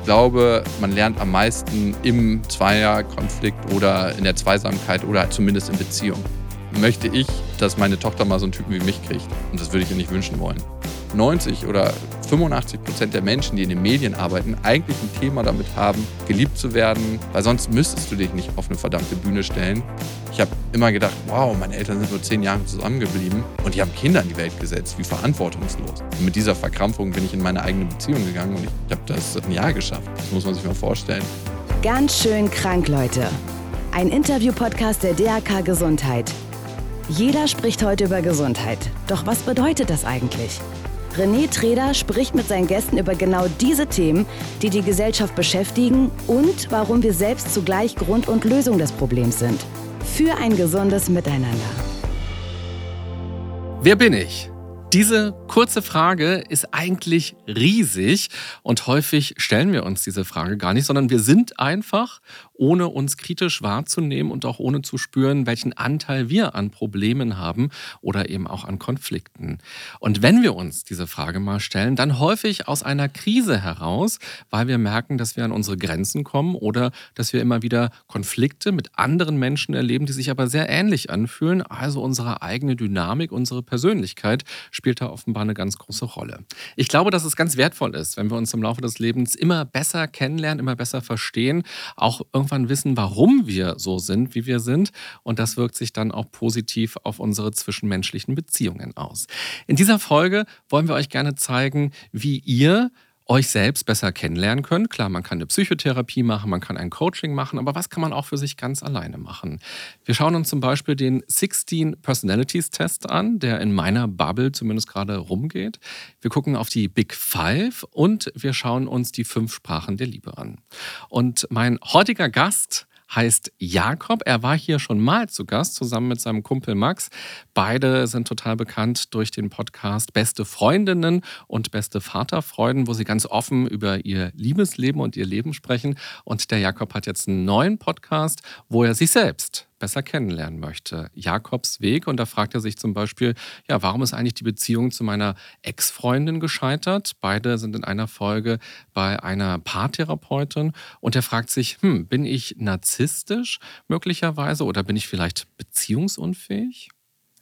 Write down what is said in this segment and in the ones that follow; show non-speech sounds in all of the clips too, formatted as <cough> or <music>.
ich glaube, man lernt am meisten im Zweierkonflikt oder in der Zweisamkeit oder zumindest in Beziehung. Möchte ich, dass meine Tochter mal so einen Typen wie mich kriegt? Und das würde ich ihr nicht wünschen wollen. 90 oder 85 Prozent der Menschen, die in den Medien arbeiten, eigentlich ein Thema damit haben, geliebt zu werden, weil sonst müsstest du dich nicht auf eine verdammte Bühne stellen. Ich habe immer gedacht, wow, meine Eltern sind nur zehn Jahre zusammengeblieben und die haben Kinder in die Welt gesetzt, wie verantwortungslos. Und mit dieser Verkrampfung bin ich in meine eigene Beziehung gegangen und ich habe das ein Jahr geschafft. Das muss man sich mal vorstellen. Ganz schön krank, Leute. Ein Interview-Podcast der DAK Gesundheit. Jeder spricht heute über Gesundheit. Doch was bedeutet das eigentlich? René Treder spricht mit seinen Gästen über genau diese Themen, die die Gesellschaft beschäftigen und warum wir selbst zugleich Grund und Lösung des Problems sind. Für ein gesundes Miteinander. Wer bin ich? Diese kurze Frage ist eigentlich riesig und häufig stellen wir uns diese Frage gar nicht, sondern wir sind einfach ohne uns kritisch wahrzunehmen und auch ohne zu spüren, welchen Anteil wir an Problemen haben oder eben auch an Konflikten. Und wenn wir uns diese Frage mal stellen, dann häufig aus einer Krise heraus, weil wir merken, dass wir an unsere Grenzen kommen oder dass wir immer wieder Konflikte mit anderen Menschen erleben, die sich aber sehr ähnlich anfühlen. Also unsere eigene Dynamik, unsere Persönlichkeit spielt da offenbar eine ganz große Rolle. Ich glaube, dass es ganz wertvoll ist, wenn wir uns im Laufe des Lebens immer besser kennenlernen, immer besser verstehen, auch irgendwie irgendwann wissen, warum wir so sind, wie wir sind. Und das wirkt sich dann auch positiv auf unsere zwischenmenschlichen Beziehungen aus. In dieser Folge wollen wir euch gerne zeigen, wie ihr euch selbst besser kennenlernen könnt. Klar, man kann eine Psychotherapie machen, man kann ein Coaching machen, aber was kann man auch für sich ganz alleine machen? Wir schauen uns zum Beispiel den 16 Personalities Test an, der in meiner Bubble zumindest gerade rumgeht. Wir gucken auf die Big Five und wir schauen uns die fünf Sprachen der Liebe an. Und mein heutiger Gast heißt Jakob. Er war hier schon mal zu Gast, zusammen mit seinem Kumpel Max. Beide sind total bekannt durch den Podcast Beste Freundinnen und Beste Vaterfreuden, wo sie ganz offen über ihr Liebesleben und ihr Leben sprechen. Und der Jakob hat jetzt einen neuen Podcast, wo er sich selbst besser kennenlernen möchte. Jakobs Weg. Und da fragt er sich zum Beispiel, ja, warum ist eigentlich die Beziehung zu meiner Ex-Freundin gescheitert? Beide sind in einer Folge bei einer Paartherapeutin. Und er fragt sich, hm, bin ich narzisstisch möglicherweise oder bin ich vielleicht beziehungsunfähig?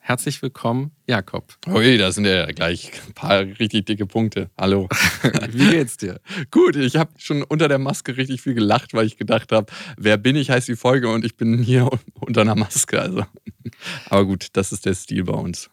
Herzlich willkommen, Jakob. Ui, da sind ja gleich ein paar richtig dicke Punkte. Hallo. <laughs> Wie geht's dir? Gut, ich habe schon unter der Maske richtig viel gelacht, weil ich gedacht habe, wer bin ich, heißt die Folge und ich bin hier <laughs> unter einer Maske. Also. Aber gut, das ist der Stil bei uns.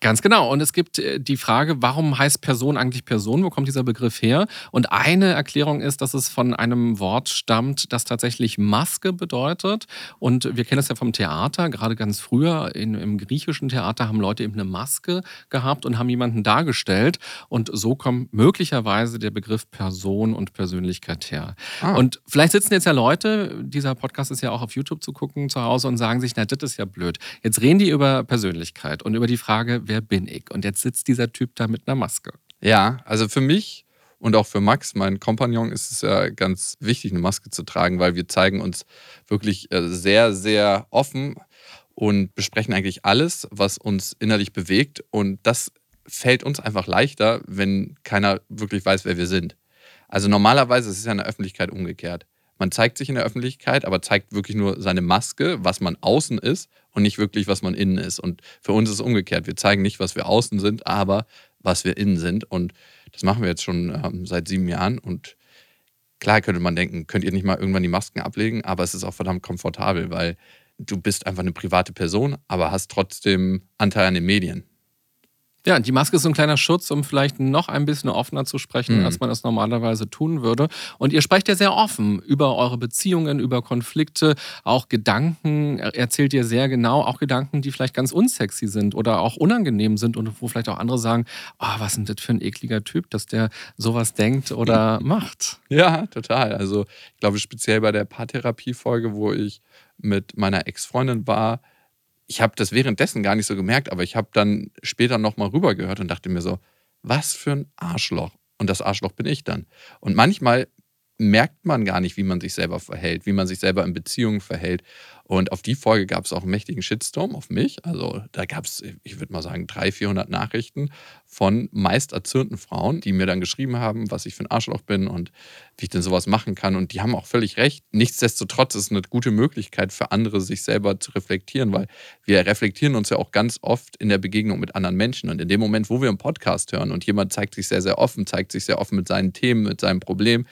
Ganz genau. Und es gibt äh, die Frage, warum heißt Person eigentlich Person? Wo kommt dieser Begriff her? Und eine Erklärung ist, dass es von einem Wort stammt, das tatsächlich Maske bedeutet. Und wir kennen das ja vom Theater. Gerade ganz früher in, im griechischen Theater haben Leute eben eine Maske gehabt und haben jemanden dargestellt. Und so kommt möglicherweise der Begriff Person und Persönlichkeit her. Ah. Und vielleicht sitzen jetzt ja Leute, dieser Podcast ist ja auch auf YouTube zu gucken zu Hause und sagen sich, na, das ist ja blöd. Jetzt reden die über Persönlichkeit und über die Frage, wer bin ich? Und jetzt sitzt dieser Typ da mit einer Maske. Ja, also für mich und auch für Max, mein Kompagnon, ist es ja ganz wichtig, eine Maske zu tragen, weil wir zeigen uns wirklich äh, sehr, sehr offen und besprechen eigentlich alles, was uns innerlich bewegt. Und das fällt uns einfach leichter, wenn keiner wirklich weiß, wer wir sind. Also normalerweise ist es ja in der Öffentlichkeit umgekehrt. Man zeigt sich in der Öffentlichkeit, aber zeigt wirklich nur seine Maske, was man außen ist und nicht wirklich, was man innen ist. Und für uns ist es umgekehrt. Wir zeigen nicht, was wir außen sind, aber was wir innen sind. Und das machen wir jetzt schon ähm, seit sieben Jahren. Und klar könnte man denken, könnt ihr nicht mal irgendwann die Masken ablegen, aber es ist auch verdammt komfortabel, weil du bist einfach eine private Person, aber hast trotzdem Anteil an den Medien. Ja, die Maske ist so ein kleiner Schutz, um vielleicht noch ein bisschen offener zu sprechen, mhm. als man es normalerweise tun würde. Und ihr sprecht ja sehr offen über eure Beziehungen, über Konflikte, auch Gedanken, erzählt ihr sehr genau, auch Gedanken, die vielleicht ganz unsexy sind oder auch unangenehm sind und wo vielleicht auch andere sagen, oh, was ist denn das für ein ekliger Typ, dass der sowas denkt oder macht. Ja, total. Also ich glaube speziell bei der Paartherapie-Folge, wo ich mit meiner Ex-Freundin war, ich habe das währenddessen gar nicht so gemerkt, aber ich habe dann später nochmal rübergehört und dachte mir so, was für ein Arschloch. Und das Arschloch bin ich dann. Und manchmal merkt man gar nicht, wie man sich selber verhält, wie man sich selber in Beziehungen verhält. Und auf die Folge gab es auch einen mächtigen Shitstorm auf mich. Also da gab es, ich würde mal sagen, 300, 400 Nachrichten von meist erzürnten Frauen, die mir dann geschrieben haben, was ich für ein Arschloch bin und wie ich denn sowas machen kann. Und die haben auch völlig recht. Nichtsdestotrotz ist es eine gute Möglichkeit für andere, sich selber zu reflektieren, weil wir reflektieren uns ja auch ganz oft in der Begegnung mit anderen Menschen. Und in dem Moment, wo wir einen Podcast hören und jemand zeigt sich sehr, sehr offen, zeigt sich sehr offen mit seinen Themen, mit seinem Problem,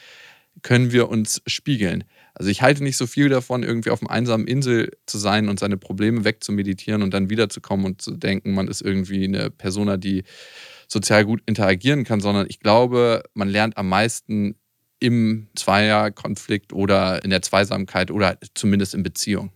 können wir uns spiegeln. Also ich halte nicht so viel davon, irgendwie auf einer einsamen Insel zu sein und seine Probleme wegzumeditieren und dann wiederzukommen und zu denken, man ist irgendwie eine Persona, die sozial gut interagieren kann, sondern ich glaube, man lernt am meisten im Zweierkonflikt oder in der Zweisamkeit oder zumindest in Beziehung.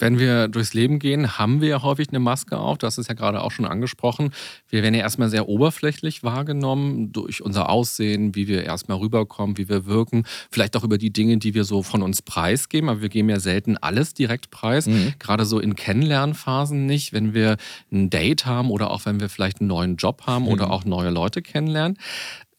Wenn wir durchs Leben gehen, haben wir ja häufig eine Maske auf. Hast es ja gerade auch schon angesprochen. Wir werden ja erstmal sehr oberflächlich wahrgenommen durch unser Aussehen, wie wir erstmal rüberkommen, wie wir wirken. Vielleicht auch über die Dinge, die wir so von uns preisgeben. Aber wir geben ja selten alles direkt preis. Mhm. Gerade so in Kennenlernphasen nicht. Wenn wir ein Date haben oder auch wenn wir vielleicht einen neuen Job haben mhm. oder auch neue Leute kennenlernen.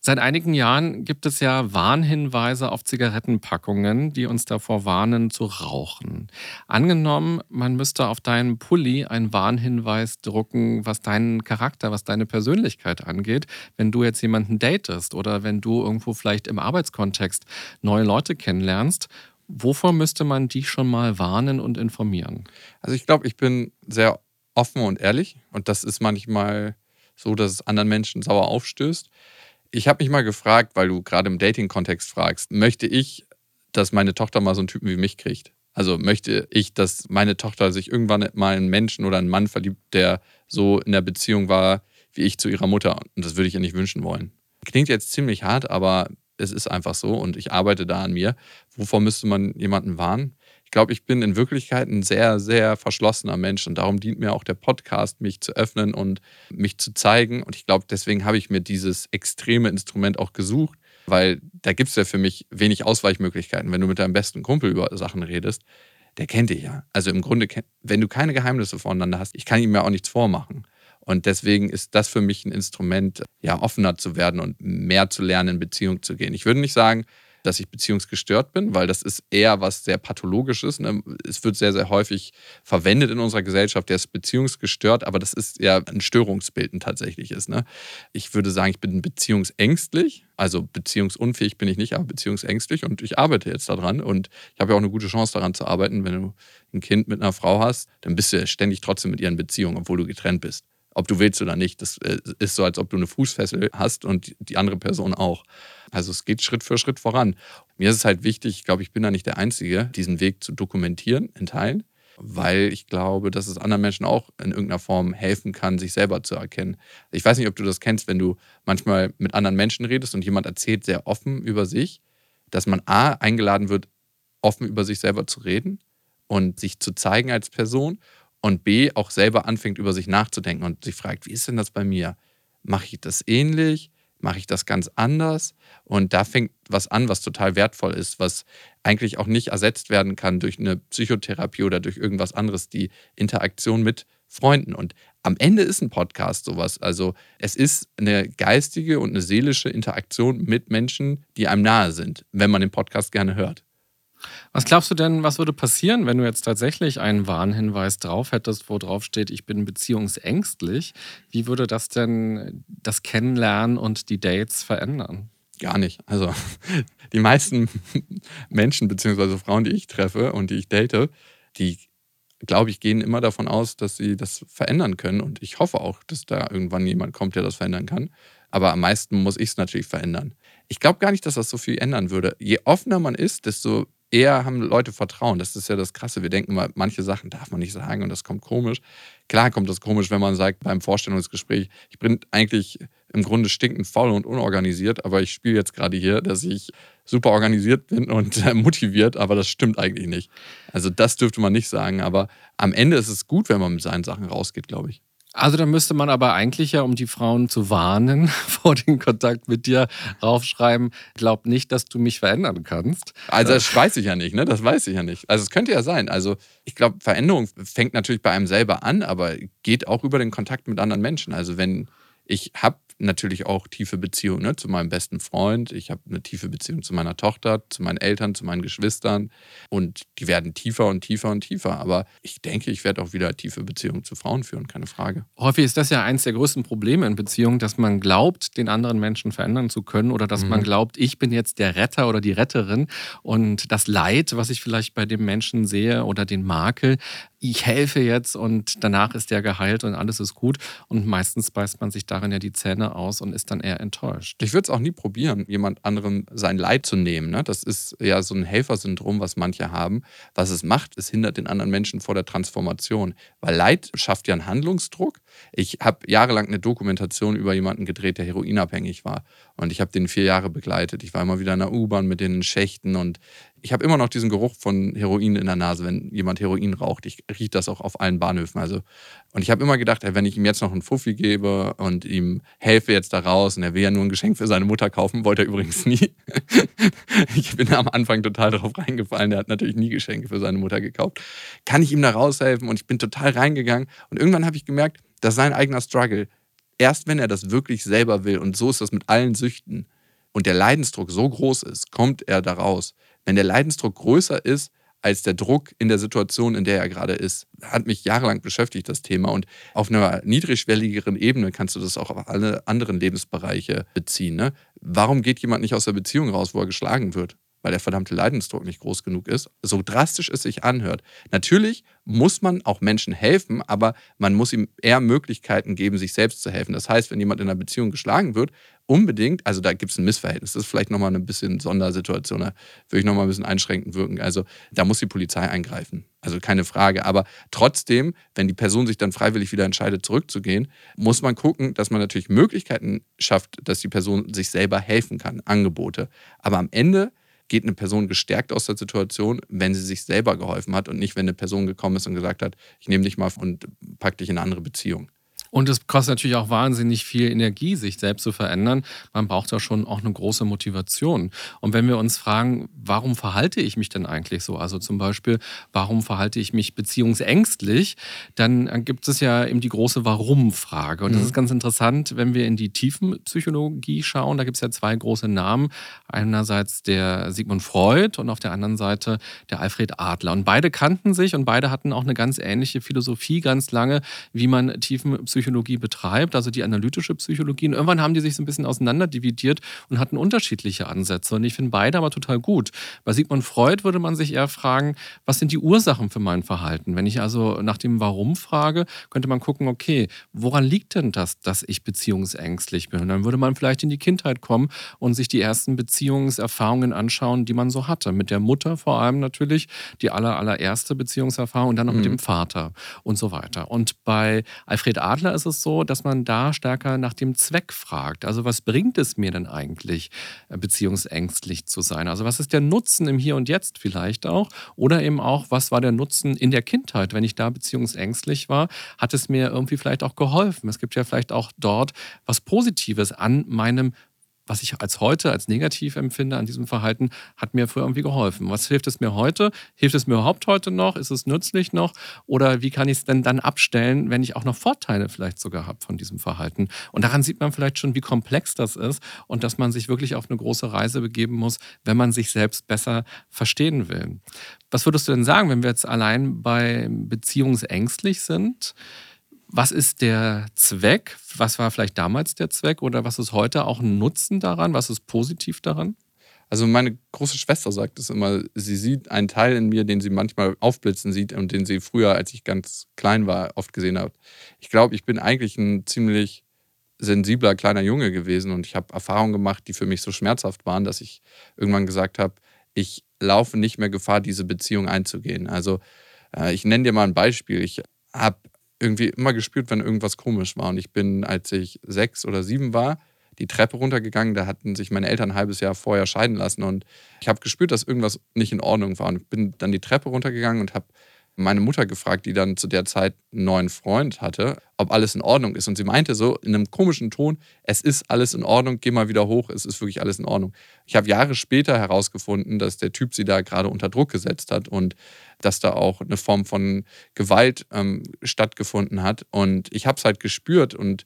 Seit einigen Jahren gibt es ja Warnhinweise auf Zigarettenpackungen, die uns davor warnen zu rauchen. Angenommen, man müsste auf deinen Pulli einen Warnhinweis drucken, was deinen Charakter, was deine Persönlichkeit angeht, wenn du jetzt jemanden datest oder wenn du irgendwo vielleicht im Arbeitskontext neue Leute kennenlernst. Wovor müsste man dich schon mal warnen und informieren? Also ich glaube, ich bin sehr offen und ehrlich und das ist manchmal so, dass es anderen Menschen sauer aufstößt. Ich habe mich mal gefragt, weil du gerade im Dating-Kontext fragst, möchte ich, dass meine Tochter mal so einen Typen wie mich kriegt? Also möchte ich, dass meine Tochter sich irgendwann mal einen Menschen oder einen Mann verliebt, der so in der Beziehung war wie ich zu ihrer Mutter. Und das würde ich ihr nicht wünschen wollen. Klingt jetzt ziemlich hart, aber es ist einfach so und ich arbeite da an mir. Wovor müsste man jemanden warnen? Ich glaube, ich bin in Wirklichkeit ein sehr, sehr verschlossener Mensch und darum dient mir auch der Podcast, mich zu öffnen und mich zu zeigen. Und ich glaube, deswegen habe ich mir dieses extreme Instrument auch gesucht, weil da gibt es ja für mich wenig Ausweichmöglichkeiten. Wenn du mit deinem besten Kumpel über Sachen redest, der kennt dich ja. Also im Grunde, wenn du keine Geheimnisse voneinander hast, ich kann ihm ja auch nichts vormachen. Und deswegen ist das für mich ein Instrument, ja, offener zu werden und mehr zu lernen, in Beziehung zu gehen. Ich würde nicht sagen, dass ich beziehungsgestört bin, weil das ist eher was sehr pathologisches. Ne? Es wird sehr, sehr häufig verwendet in unserer Gesellschaft, der ist beziehungsgestört, aber das ist ja ein Störungsbild ein tatsächliches. Ne? Ich würde sagen, ich bin beziehungsängstlich, also beziehungsunfähig bin ich nicht, aber beziehungsängstlich und ich arbeite jetzt daran und ich habe ja auch eine gute Chance daran zu arbeiten. Wenn du ein Kind mit einer Frau hast, dann bist du ja ständig trotzdem mit ihr in Beziehung, obwohl du getrennt bist ob du willst oder nicht. Das äh, ist so, als ob du eine Fußfessel hast und die andere Person auch. Also es geht Schritt für Schritt voran. Mir ist es halt wichtig, ich glaube, ich bin da nicht der Einzige, diesen Weg zu dokumentieren in Teilen, weil ich glaube, dass es anderen Menschen auch in irgendeiner Form helfen kann, sich selber zu erkennen. Ich weiß nicht, ob du das kennst, wenn du manchmal mit anderen Menschen redest und jemand erzählt sehr offen über sich, dass man A eingeladen wird, offen über sich selber zu reden und sich zu zeigen als Person und B auch selber anfängt, über sich nachzudenken und sich fragt, wie ist denn das bei mir? Mache ich das ähnlich? Mache ich das ganz anders? Und da fängt was an, was total wertvoll ist, was eigentlich auch nicht ersetzt werden kann durch eine Psychotherapie oder durch irgendwas anderes, die Interaktion mit Freunden. Und am Ende ist ein Podcast sowas. Also es ist eine geistige und eine seelische Interaktion mit Menschen, die einem nahe sind, wenn man den Podcast gerne hört. Was glaubst du denn, was würde passieren, wenn du jetzt tatsächlich einen Warnhinweis drauf hättest, wo drauf steht, ich bin beziehungsängstlich? Wie würde das denn das Kennenlernen und die Dates verändern? Gar nicht. Also <laughs> die meisten Menschen bzw. Frauen, die ich treffe und die ich date, die glaube ich, gehen immer davon aus, dass sie das verändern können. Und ich hoffe auch, dass da irgendwann jemand kommt, der das verändern kann. Aber am meisten muss ich es natürlich verändern. Ich glaube gar nicht, dass das so viel ändern würde. Je offener man ist, desto eher haben Leute Vertrauen. Das ist ja das Krasse. Wir denken mal, manche Sachen darf man nicht sagen und das kommt komisch. Klar kommt das komisch, wenn man sagt beim Vorstellungsgespräch, ich bin eigentlich im Grunde stinkend faul und unorganisiert, aber ich spiele jetzt gerade hier, dass ich super organisiert bin und äh, motiviert, aber das stimmt eigentlich nicht. Also das dürfte man nicht sagen, aber am Ende ist es gut, wenn man mit seinen Sachen rausgeht, glaube ich. Also da müsste man aber eigentlich ja, um die Frauen zu warnen <laughs> vor dem Kontakt mit dir, raufschreiben, glaub nicht, dass du mich verändern kannst. Also das weiß ich ja nicht, ne? Das weiß ich ja nicht. Also es könnte ja sein. Also ich glaube, Veränderung fängt natürlich bei einem selber an, aber geht auch über den Kontakt mit anderen Menschen. Also wenn ich habe natürlich auch tiefe Beziehungen ne, zu meinem besten Freund. Ich habe eine tiefe Beziehung zu meiner Tochter, zu meinen Eltern, zu meinen Geschwistern. Und die werden tiefer und tiefer und tiefer. Aber ich denke, ich werde auch wieder tiefe Beziehungen zu Frauen führen, keine Frage. Häufig ist das ja eines der größten Probleme in Beziehungen, dass man glaubt, den anderen Menschen verändern zu können oder dass mhm. man glaubt, ich bin jetzt der Retter oder die Retterin und das Leid, was ich vielleicht bei dem Menschen sehe oder den Makel, ich helfe jetzt und danach ist der geheilt und alles ist gut. Und meistens beißt man sich darin ja die Zähne aus und ist dann eher enttäuscht. Ich würde es auch nie probieren, jemand anderem sein Leid zu nehmen. Ne? Das ist ja so ein Helfersyndrom, was manche haben. Was es macht, es hindert den anderen Menschen vor der Transformation. Weil Leid schafft ja einen Handlungsdruck. Ich habe jahrelang eine Dokumentation über jemanden gedreht, der heroinabhängig war. Und ich habe den vier Jahre begleitet. Ich war immer wieder in der U-Bahn mit den Schächten und ich habe immer noch diesen Geruch von Heroin in der Nase, wenn jemand Heroin raucht. Ich rieche das auch auf allen Bahnhöfen. Also, und ich habe immer gedacht, wenn ich ihm jetzt noch einen Fuffi gebe und ihm helfe jetzt da raus und er will ja nur ein Geschenk für seine Mutter kaufen, wollte er übrigens nie. <laughs> ich bin am Anfang total darauf reingefallen. Der hat natürlich nie Geschenke für seine Mutter gekauft. Kann ich ihm da raushelfen? Und ich bin total reingegangen. Und irgendwann habe ich gemerkt, das ist sein eigener Struggle. Erst wenn er das wirklich selber will, und so ist das mit allen Süchten, und der Leidensdruck so groß ist, kommt er da raus. Wenn der Leidensdruck größer ist als der Druck in der Situation, in der er gerade ist, hat mich jahrelang beschäftigt, das Thema. Und auf einer niedrigschwelligeren Ebene kannst du das auch auf alle anderen Lebensbereiche beziehen. Ne? Warum geht jemand nicht aus der Beziehung raus, wo er geschlagen wird? Weil der verdammte Leidensdruck nicht groß genug ist, so drastisch es sich anhört. Natürlich muss man auch Menschen helfen, aber man muss ihm eher Möglichkeiten geben, sich selbst zu helfen. Das heißt, wenn jemand in einer Beziehung geschlagen wird, unbedingt, also da gibt es ein Missverhältnis, das ist vielleicht nochmal eine bisschen Sondersituation, da würde ich nochmal ein bisschen einschränkend wirken. Also da muss die Polizei eingreifen, also keine Frage. Aber trotzdem, wenn die Person sich dann freiwillig wieder entscheidet, zurückzugehen, muss man gucken, dass man natürlich Möglichkeiten schafft, dass die Person sich selber helfen kann, Angebote. Aber am Ende geht eine Person gestärkt aus der Situation, wenn sie sich selber geholfen hat und nicht, wenn eine Person gekommen ist und gesagt hat, ich nehme dich mal und pack dich in eine andere Beziehung. Und es kostet natürlich auch wahnsinnig viel Energie, sich selbst zu verändern. Man braucht da schon auch eine große Motivation. Und wenn wir uns fragen, warum verhalte ich mich denn eigentlich so? Also zum Beispiel, warum verhalte ich mich beziehungsängstlich? Dann gibt es ja eben die große Warum-Frage. Und das mhm. ist ganz interessant, wenn wir in die Tiefenpsychologie schauen. Da gibt es ja zwei große Namen. Einerseits der Sigmund Freud und auf der anderen Seite der Alfred Adler. Und beide kannten sich und beide hatten auch eine ganz ähnliche Philosophie ganz lange, wie man Tiefenpsychologie Psychologie betreibt, also die analytische Psychologie. Und irgendwann haben die sich so ein bisschen auseinanderdividiert und hatten unterschiedliche Ansätze. Und ich finde beide aber total gut. Bei Sigmund Freud würde man sich eher fragen, was sind die Ursachen für mein Verhalten? Wenn ich also nach dem Warum frage, könnte man gucken, okay, woran liegt denn das, dass ich beziehungsängstlich bin? Und dann würde man vielleicht in die Kindheit kommen und sich die ersten Beziehungserfahrungen anschauen, die man so hatte. Mit der Mutter vor allem natürlich, die aller, allererste Beziehungserfahrung und dann noch mhm. mit dem Vater und so weiter. Und bei Alfred Adler ist es so, dass man da stärker nach dem Zweck fragt. Also was bringt es mir denn eigentlich, äh, beziehungsängstlich zu sein? Also was ist der Nutzen im Hier und Jetzt vielleicht auch? Oder eben auch, was war der Nutzen in der Kindheit? Wenn ich da beziehungsängstlich war, hat es mir irgendwie vielleicht auch geholfen. Es gibt ja vielleicht auch dort was Positives an meinem was ich als heute als negativ empfinde an diesem Verhalten, hat mir früher irgendwie geholfen. Was hilft es mir heute? Hilft es mir überhaupt heute noch? Ist es nützlich noch? Oder wie kann ich es denn dann abstellen, wenn ich auch noch Vorteile vielleicht sogar habe von diesem Verhalten? Und daran sieht man vielleicht schon, wie komplex das ist und dass man sich wirklich auf eine große Reise begeben muss, wenn man sich selbst besser verstehen will. Was würdest du denn sagen, wenn wir jetzt allein bei beziehungsängstlich sind? Was ist der Zweck? Was war vielleicht damals der Zweck oder was ist heute auch ein Nutzen daran? Was ist positiv daran? Also meine große Schwester sagt es immer, sie sieht einen Teil in mir, den sie manchmal aufblitzen sieht und den sie früher, als ich ganz klein war, oft gesehen hat. Ich glaube, ich bin eigentlich ein ziemlich sensibler kleiner Junge gewesen und ich habe Erfahrungen gemacht, die für mich so schmerzhaft waren, dass ich irgendwann gesagt habe, ich laufe nicht mehr Gefahr, diese Beziehung einzugehen. Also äh, ich nenne dir mal ein Beispiel. Ich habe irgendwie immer gespürt, wenn irgendwas komisch war. Und ich bin, als ich sechs oder sieben war, die Treppe runtergegangen. Da hatten sich meine Eltern ein halbes Jahr vorher scheiden lassen. Und ich habe gespürt, dass irgendwas nicht in Ordnung war. Und bin dann die Treppe runtergegangen und habe meine Mutter gefragt, die dann zu der Zeit einen neuen Freund hatte, ob alles in Ordnung ist. Und sie meinte so in einem komischen Ton, es ist alles in Ordnung, geh mal wieder hoch, es ist wirklich alles in Ordnung. Ich habe Jahre später herausgefunden, dass der Typ sie da gerade unter Druck gesetzt hat und dass da auch eine Form von Gewalt ähm, stattgefunden hat. Und ich habe es halt gespürt und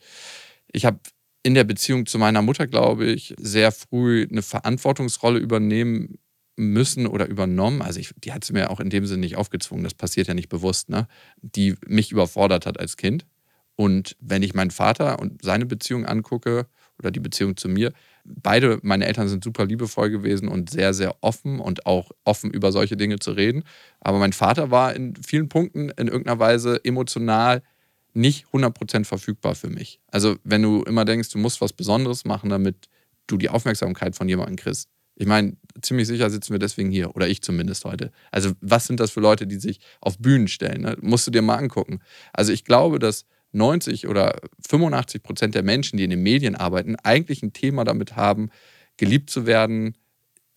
ich habe in der Beziehung zu meiner Mutter, glaube ich, sehr früh eine Verantwortungsrolle übernehmen müssen oder übernommen. Also ich, die hat sie mir auch in dem Sinne nicht aufgezwungen, das passiert ja nicht bewusst, ne? die mich überfordert hat als Kind. Und wenn ich meinen Vater und seine Beziehung angucke oder die Beziehung zu mir, beide meine Eltern sind super liebevoll gewesen und sehr, sehr offen und auch offen über solche Dinge zu reden. Aber mein Vater war in vielen Punkten in irgendeiner Weise emotional nicht 100% verfügbar für mich. Also wenn du immer denkst, du musst was Besonderes machen, damit du die Aufmerksamkeit von jemandem kriegst, ich meine, ziemlich sicher sitzen wir deswegen hier, oder ich zumindest heute. Also, was sind das für Leute, die sich auf Bühnen stellen? Ne? Musst du dir mal angucken. Also, ich glaube, dass 90 oder 85 Prozent der Menschen, die in den Medien arbeiten, eigentlich ein Thema damit haben, geliebt zu werden,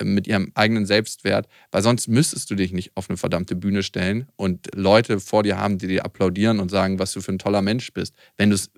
mit ihrem eigenen Selbstwert, weil sonst müsstest du dich nicht auf eine verdammte Bühne stellen und Leute vor dir haben, die dir applaudieren und sagen, was du für ein toller Mensch bist, wenn du es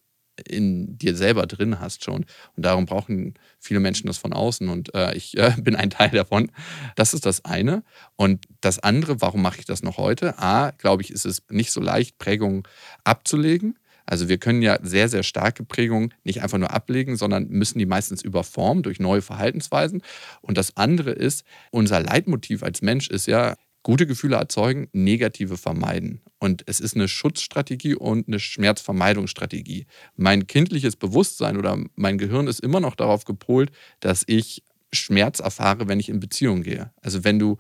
in dir selber drin hast schon. Und darum brauchen viele Menschen das von außen und äh, ich äh, <laughs> bin ein Teil davon. Das ist das eine. Und das andere, warum mache ich das noch heute? A, glaube ich, ist es nicht so leicht, Prägungen abzulegen. Also wir können ja sehr, sehr starke Prägungen nicht einfach nur ablegen, sondern müssen die meistens überformen durch neue Verhaltensweisen. Und das andere ist, unser Leitmotiv als Mensch ist ja, gute Gefühle erzeugen, negative vermeiden. Und es ist eine Schutzstrategie und eine Schmerzvermeidungsstrategie. Mein kindliches Bewusstsein oder mein Gehirn ist immer noch darauf gepolt, dass ich Schmerz erfahre, wenn ich in Beziehung gehe. Also wenn du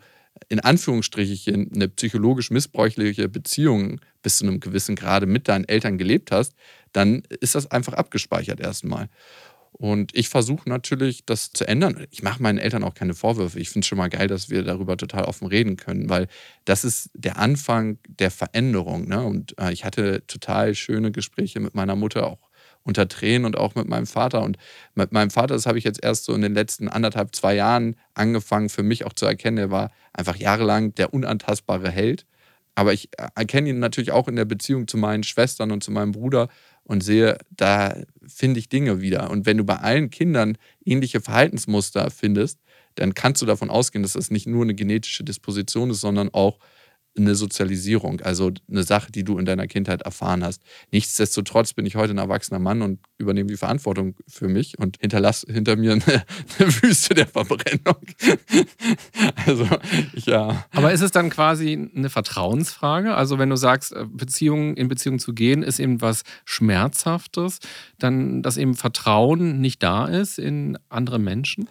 in Anführungsstrichen eine psychologisch missbräuchliche Beziehung bis zu einem gewissen Grade mit deinen Eltern gelebt hast, dann ist das einfach abgespeichert erstmal. Und ich versuche natürlich, das zu ändern. Ich mache meinen Eltern auch keine Vorwürfe. Ich finde es schon mal geil, dass wir darüber total offen reden können, weil das ist der Anfang der Veränderung. Ne? Und äh, ich hatte total schöne Gespräche mit meiner Mutter, auch unter Tränen und auch mit meinem Vater. Und mit meinem Vater, das habe ich jetzt erst so in den letzten anderthalb, zwei Jahren angefangen, für mich auch zu erkennen. Er war einfach jahrelang der unantastbare Held. Aber ich äh, erkenne ihn natürlich auch in der Beziehung zu meinen Schwestern und zu meinem Bruder und sehe, da finde ich Dinge wieder. Und wenn du bei allen Kindern ähnliche Verhaltensmuster findest, dann kannst du davon ausgehen, dass das nicht nur eine genetische Disposition ist, sondern auch eine Sozialisierung, also eine Sache, die du in deiner Kindheit erfahren hast. Nichtsdestotrotz bin ich heute ein erwachsener Mann und übernehme die Verantwortung für mich und hinterlasse hinter mir eine, <laughs> eine Wüste der Verbrennung. <laughs> also, ja. Aber ist es dann quasi eine Vertrauensfrage? Also, wenn du sagst, äh, Beziehung, in Beziehung zu gehen, ist eben was Schmerzhaftes, dann, dass eben Vertrauen nicht da ist in andere Menschen?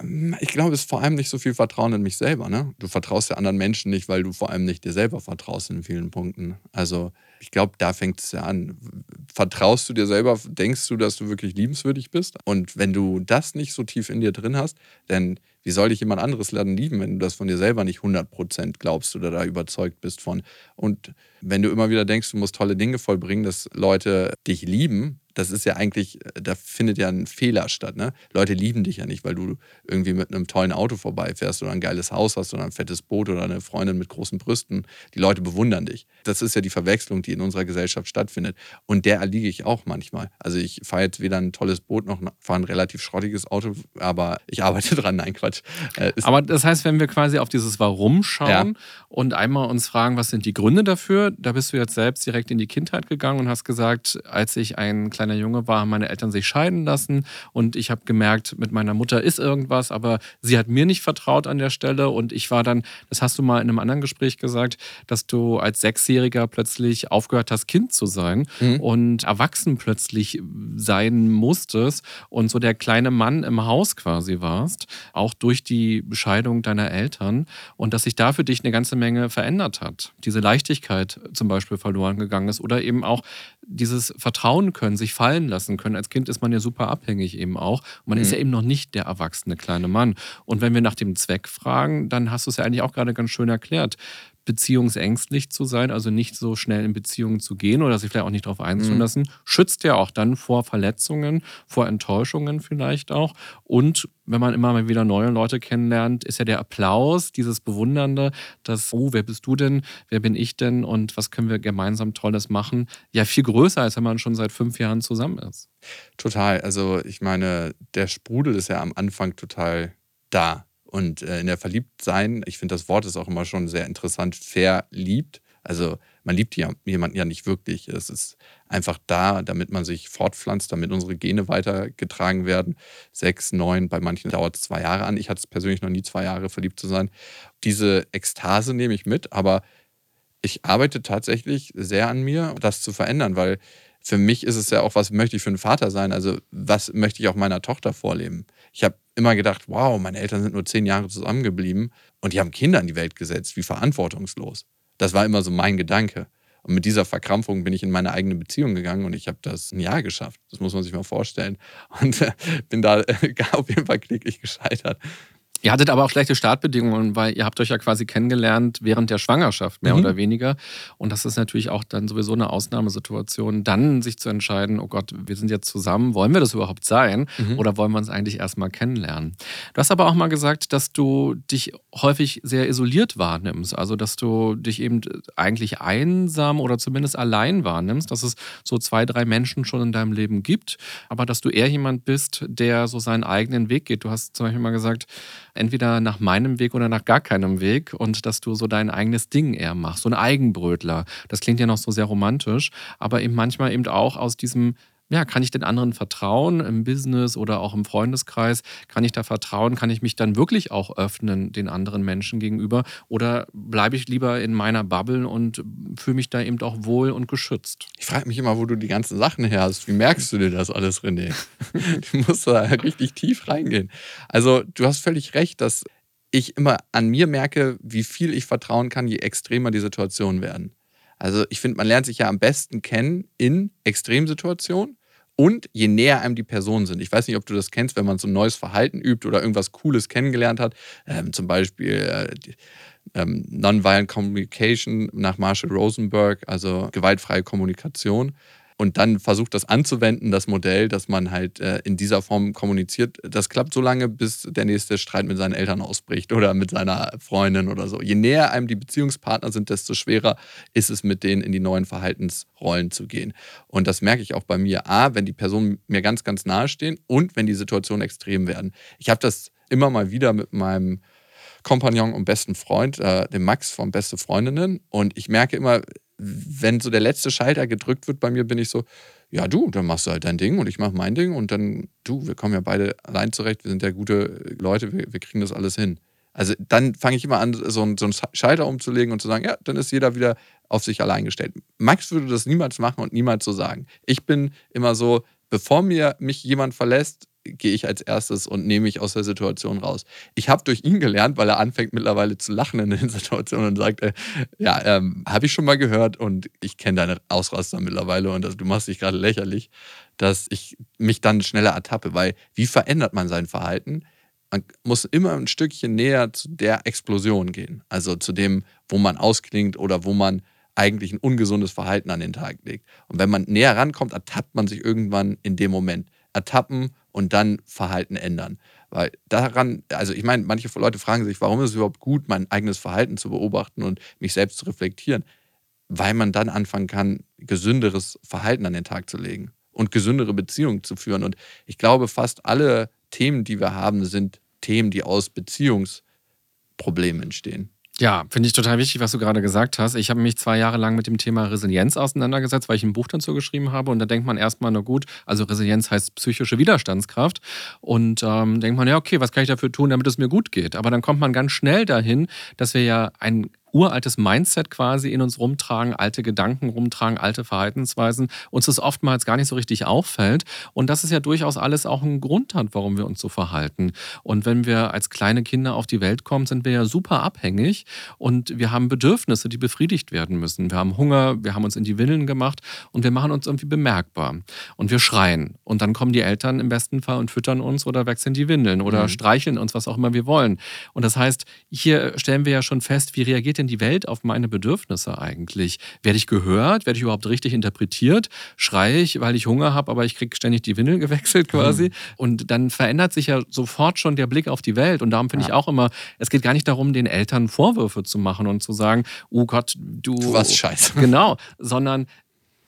Ähm, ich glaube, es ist vor allem nicht so viel Vertrauen in mich selber. Ne? Du vertraust ja anderen Menschen nicht, weil du vor allem nicht dir selber vertraust in vielen Punkten. Also ich glaube, da fängt es ja an. Vertraust du dir selber? Denkst du, dass du wirklich liebenswürdig bist? Und wenn du das nicht so tief in dir drin hast, dann wie soll dich jemand anderes lernen lieben, wenn du das von dir selber nicht 100% glaubst oder da überzeugt bist von? Und wenn du immer wieder denkst, du musst tolle Dinge vollbringen, dass Leute dich lieben, das ist ja eigentlich, da findet ja ein Fehler statt. Ne? Leute lieben dich ja nicht, weil du irgendwie mit einem tollen Auto vorbeifährst oder ein geiles Haus hast oder ein fettes Boot oder eine Freundin mit großen Brüsten. Die Leute bewundern dich. Das ist ja die Verwechslung, die in unserer Gesellschaft stattfindet. Und der erliege ich auch manchmal. Also ich fahre jetzt weder ein tolles Boot noch fahre ein relativ schrottiges Auto, aber ich arbeite <laughs> dran. Nein, Quatsch. Äh, aber das heißt, wenn wir quasi auf dieses Warum schauen ja. und einmal uns fragen, was sind die Gründe dafür, da bist du jetzt selbst direkt in die Kindheit gegangen und hast gesagt, als ich ein kleiner Junge war, haben meine Eltern sich scheiden lassen und ich habe gemerkt, mit meiner Mutter ist irgendwas, aber sie hat mir nicht vertraut an der Stelle und ich war dann, das hast du mal in einem anderen Gespräch gesagt, dass du als Sechsjähriger plötzlich aufgehört hast, Kind zu sein mhm. und erwachsen plötzlich sein musstest und so der kleine Mann im Haus quasi warst, auch durch die Bescheidung deiner Eltern und dass sich da für dich eine ganze Menge verändert hat. Diese Leichtigkeit zum Beispiel verloren gegangen ist oder eben auch dieses Vertrauen können, sich fallen lassen können. Als Kind ist man ja super abhängig eben auch. Und man mhm. ist ja eben noch nicht der erwachsene kleine Mann. Und wenn wir nach dem Zweck fragen, dann hast du es ja eigentlich auch gerade ganz schön erklärt beziehungsängstlich zu sein, also nicht so schnell in Beziehungen zu gehen oder sich vielleicht auch nicht darauf einzulassen, mhm. schützt ja auch dann vor Verletzungen, vor Enttäuschungen vielleicht auch. Und wenn man immer mal wieder neue Leute kennenlernt, ist ja der Applaus, dieses Bewundernde, dass, oh, wer bist du denn, wer bin ich denn und was können wir gemeinsam Tolles machen, ja viel größer, als wenn man schon seit fünf Jahren zusammen ist. Total. Also ich meine, der Sprudel ist ja am Anfang total da. Und äh, in der Verliebtsein, ich finde das Wort ist auch immer schon sehr interessant, verliebt. Also man liebt jemanden ja nicht wirklich. Es ist einfach da, damit man sich fortpflanzt, damit unsere Gene weitergetragen werden. Sechs, neun, bei manchen dauert es zwei Jahre an. Ich hatte es persönlich noch nie zwei Jahre verliebt zu sein. Diese Ekstase nehme ich mit, aber ich arbeite tatsächlich sehr an mir, das zu verändern, weil für mich ist es ja auch, was möchte ich für ein Vater sein? Also, was möchte ich auch meiner Tochter vorleben? Ich habe immer gedacht, wow, meine Eltern sind nur zehn Jahre zusammengeblieben und die haben Kinder in die Welt gesetzt. Wie verantwortungslos. Das war immer so mein Gedanke. Und mit dieser Verkrampfung bin ich in meine eigene Beziehung gegangen und ich habe das ein Jahr geschafft. Das muss man sich mal vorstellen. Und äh, bin da <laughs> auf jeden Fall kläglich gescheitert. Ihr hattet aber auch schlechte Startbedingungen, weil ihr habt euch ja quasi kennengelernt während der Schwangerschaft, mehr mhm. oder weniger. Und das ist natürlich auch dann sowieso eine Ausnahmesituation, dann sich zu entscheiden, oh Gott, wir sind jetzt zusammen, wollen wir das überhaupt sein mhm. oder wollen wir uns eigentlich erstmal kennenlernen? Du hast aber auch mal gesagt, dass du dich häufig sehr isoliert wahrnimmst, also dass du dich eben eigentlich einsam oder zumindest allein wahrnimmst, dass es so zwei, drei Menschen schon in deinem Leben gibt, aber dass du eher jemand bist, der so seinen eigenen Weg geht. Du hast zum Beispiel mal gesagt, entweder nach meinem Weg oder nach gar keinem Weg und dass du so dein eigenes Ding eher machst, so ein Eigenbrötler. Das klingt ja noch so sehr romantisch, aber eben manchmal eben auch aus diesem ja, kann ich den anderen vertrauen im Business oder auch im Freundeskreis? Kann ich da vertrauen? Kann ich mich dann wirklich auch öffnen den anderen Menschen gegenüber? Oder bleibe ich lieber in meiner Bubble und fühle mich da eben auch wohl und geschützt? Ich frage mich immer, wo du die ganzen Sachen her hast. Wie merkst du dir das alles, René? <laughs> du musst da richtig tief reingehen. Also, du hast völlig recht, dass ich immer an mir merke, wie viel ich vertrauen kann, je extremer die Situationen werden. Also ich finde, man lernt sich ja am besten kennen in Extremsituationen und je näher einem die Personen sind. Ich weiß nicht, ob du das kennst, wenn man so ein neues Verhalten übt oder irgendwas Cooles kennengelernt hat. Ähm, zum Beispiel äh, ähm, Nonviolent Communication nach Marshall Rosenberg, also gewaltfreie Kommunikation und dann versucht das anzuwenden, das Modell, dass man halt äh, in dieser Form kommuniziert. Das klappt so lange, bis der nächste Streit mit seinen Eltern ausbricht oder mit seiner Freundin oder so. Je näher einem die Beziehungspartner sind, desto schwerer ist es, mit denen in die neuen Verhaltensrollen zu gehen. Und das merke ich auch bei mir. A, wenn die Personen mir ganz, ganz nahe stehen und wenn die Situationen extrem werden. Ich habe das immer mal wieder mit meinem Kompagnon und besten Freund, äh, dem Max von Beste Freundinnen. Und ich merke immer, wenn so der letzte Schalter gedrückt wird bei mir, bin ich so, ja du, dann machst du halt dein Ding und ich mach mein Ding und dann, du, wir kommen ja beide allein zurecht, wir sind ja gute Leute, wir, wir kriegen das alles hin. Also dann fange ich immer an, so einen, so einen Schalter umzulegen und zu sagen, ja, dann ist jeder wieder auf sich allein gestellt. Max würde das niemals machen und niemals so sagen. Ich bin immer so, bevor mir mich jemand verlässt, gehe ich als erstes und nehme mich aus der Situation raus. Ich habe durch ihn gelernt, weil er anfängt mittlerweile zu lachen in den <laughs> Situationen und sagt, äh, ja, ähm, habe ich schon mal gehört und ich kenne deine Ausraster mittlerweile und das, du machst dich gerade lächerlich, dass ich mich dann schneller ertappe, weil wie verändert man sein Verhalten? Man muss immer ein Stückchen näher zu der Explosion gehen, also zu dem, wo man ausklingt oder wo man eigentlich ein ungesundes Verhalten an den Tag legt. Und wenn man näher rankommt, ertappt man sich irgendwann in dem Moment. Ertappen und dann Verhalten ändern. Weil daran, also ich meine, manche Leute fragen sich, warum ist es überhaupt gut, mein eigenes Verhalten zu beobachten und mich selbst zu reflektieren? Weil man dann anfangen kann, gesünderes Verhalten an den Tag zu legen und gesündere Beziehungen zu führen. Und ich glaube, fast alle Themen, die wir haben, sind Themen, die aus Beziehungsproblemen entstehen. Ja, finde ich total wichtig, was du gerade gesagt hast. Ich habe mich zwei Jahre lang mit dem Thema Resilienz auseinandergesetzt, weil ich ein Buch dazu geschrieben habe. Und da denkt man erstmal, na gut, also Resilienz heißt psychische Widerstandskraft. Und ähm, denkt man, ja, okay, was kann ich dafür tun, damit es mir gut geht? Aber dann kommt man ganz schnell dahin, dass wir ja ein uraltes Mindset quasi in uns rumtragen, alte Gedanken rumtragen, alte Verhaltensweisen, uns das oftmals gar nicht so richtig auffällt. Und das ist ja durchaus alles auch ein Grund hat, warum wir uns so verhalten. Und wenn wir als kleine Kinder auf die Welt kommen, sind wir ja super abhängig und wir haben Bedürfnisse, die befriedigt werden müssen. Wir haben Hunger, wir haben uns in die Willen gemacht und wir machen uns irgendwie bemerkbar. Und wir schreien. Und dann kommen die Eltern im besten Fall und füttern uns oder wechseln die Windeln oder mhm. streicheln uns, was auch immer wir wollen. Und das heißt, hier stellen wir ja schon fest, wie reagiert denn denn die Welt auf meine Bedürfnisse eigentlich? Werde ich gehört? Werde ich überhaupt richtig interpretiert? Schreie ich, weil ich Hunger habe, aber ich kriege ständig die Windel <laughs> gewechselt quasi? Mhm. Und dann verändert sich ja sofort schon der Blick auf die Welt. Und darum finde ja. ich auch immer, es geht gar nicht darum, den Eltern Vorwürfe zu machen und zu sagen, oh Gott, du. Du warst scheiße. Genau, sondern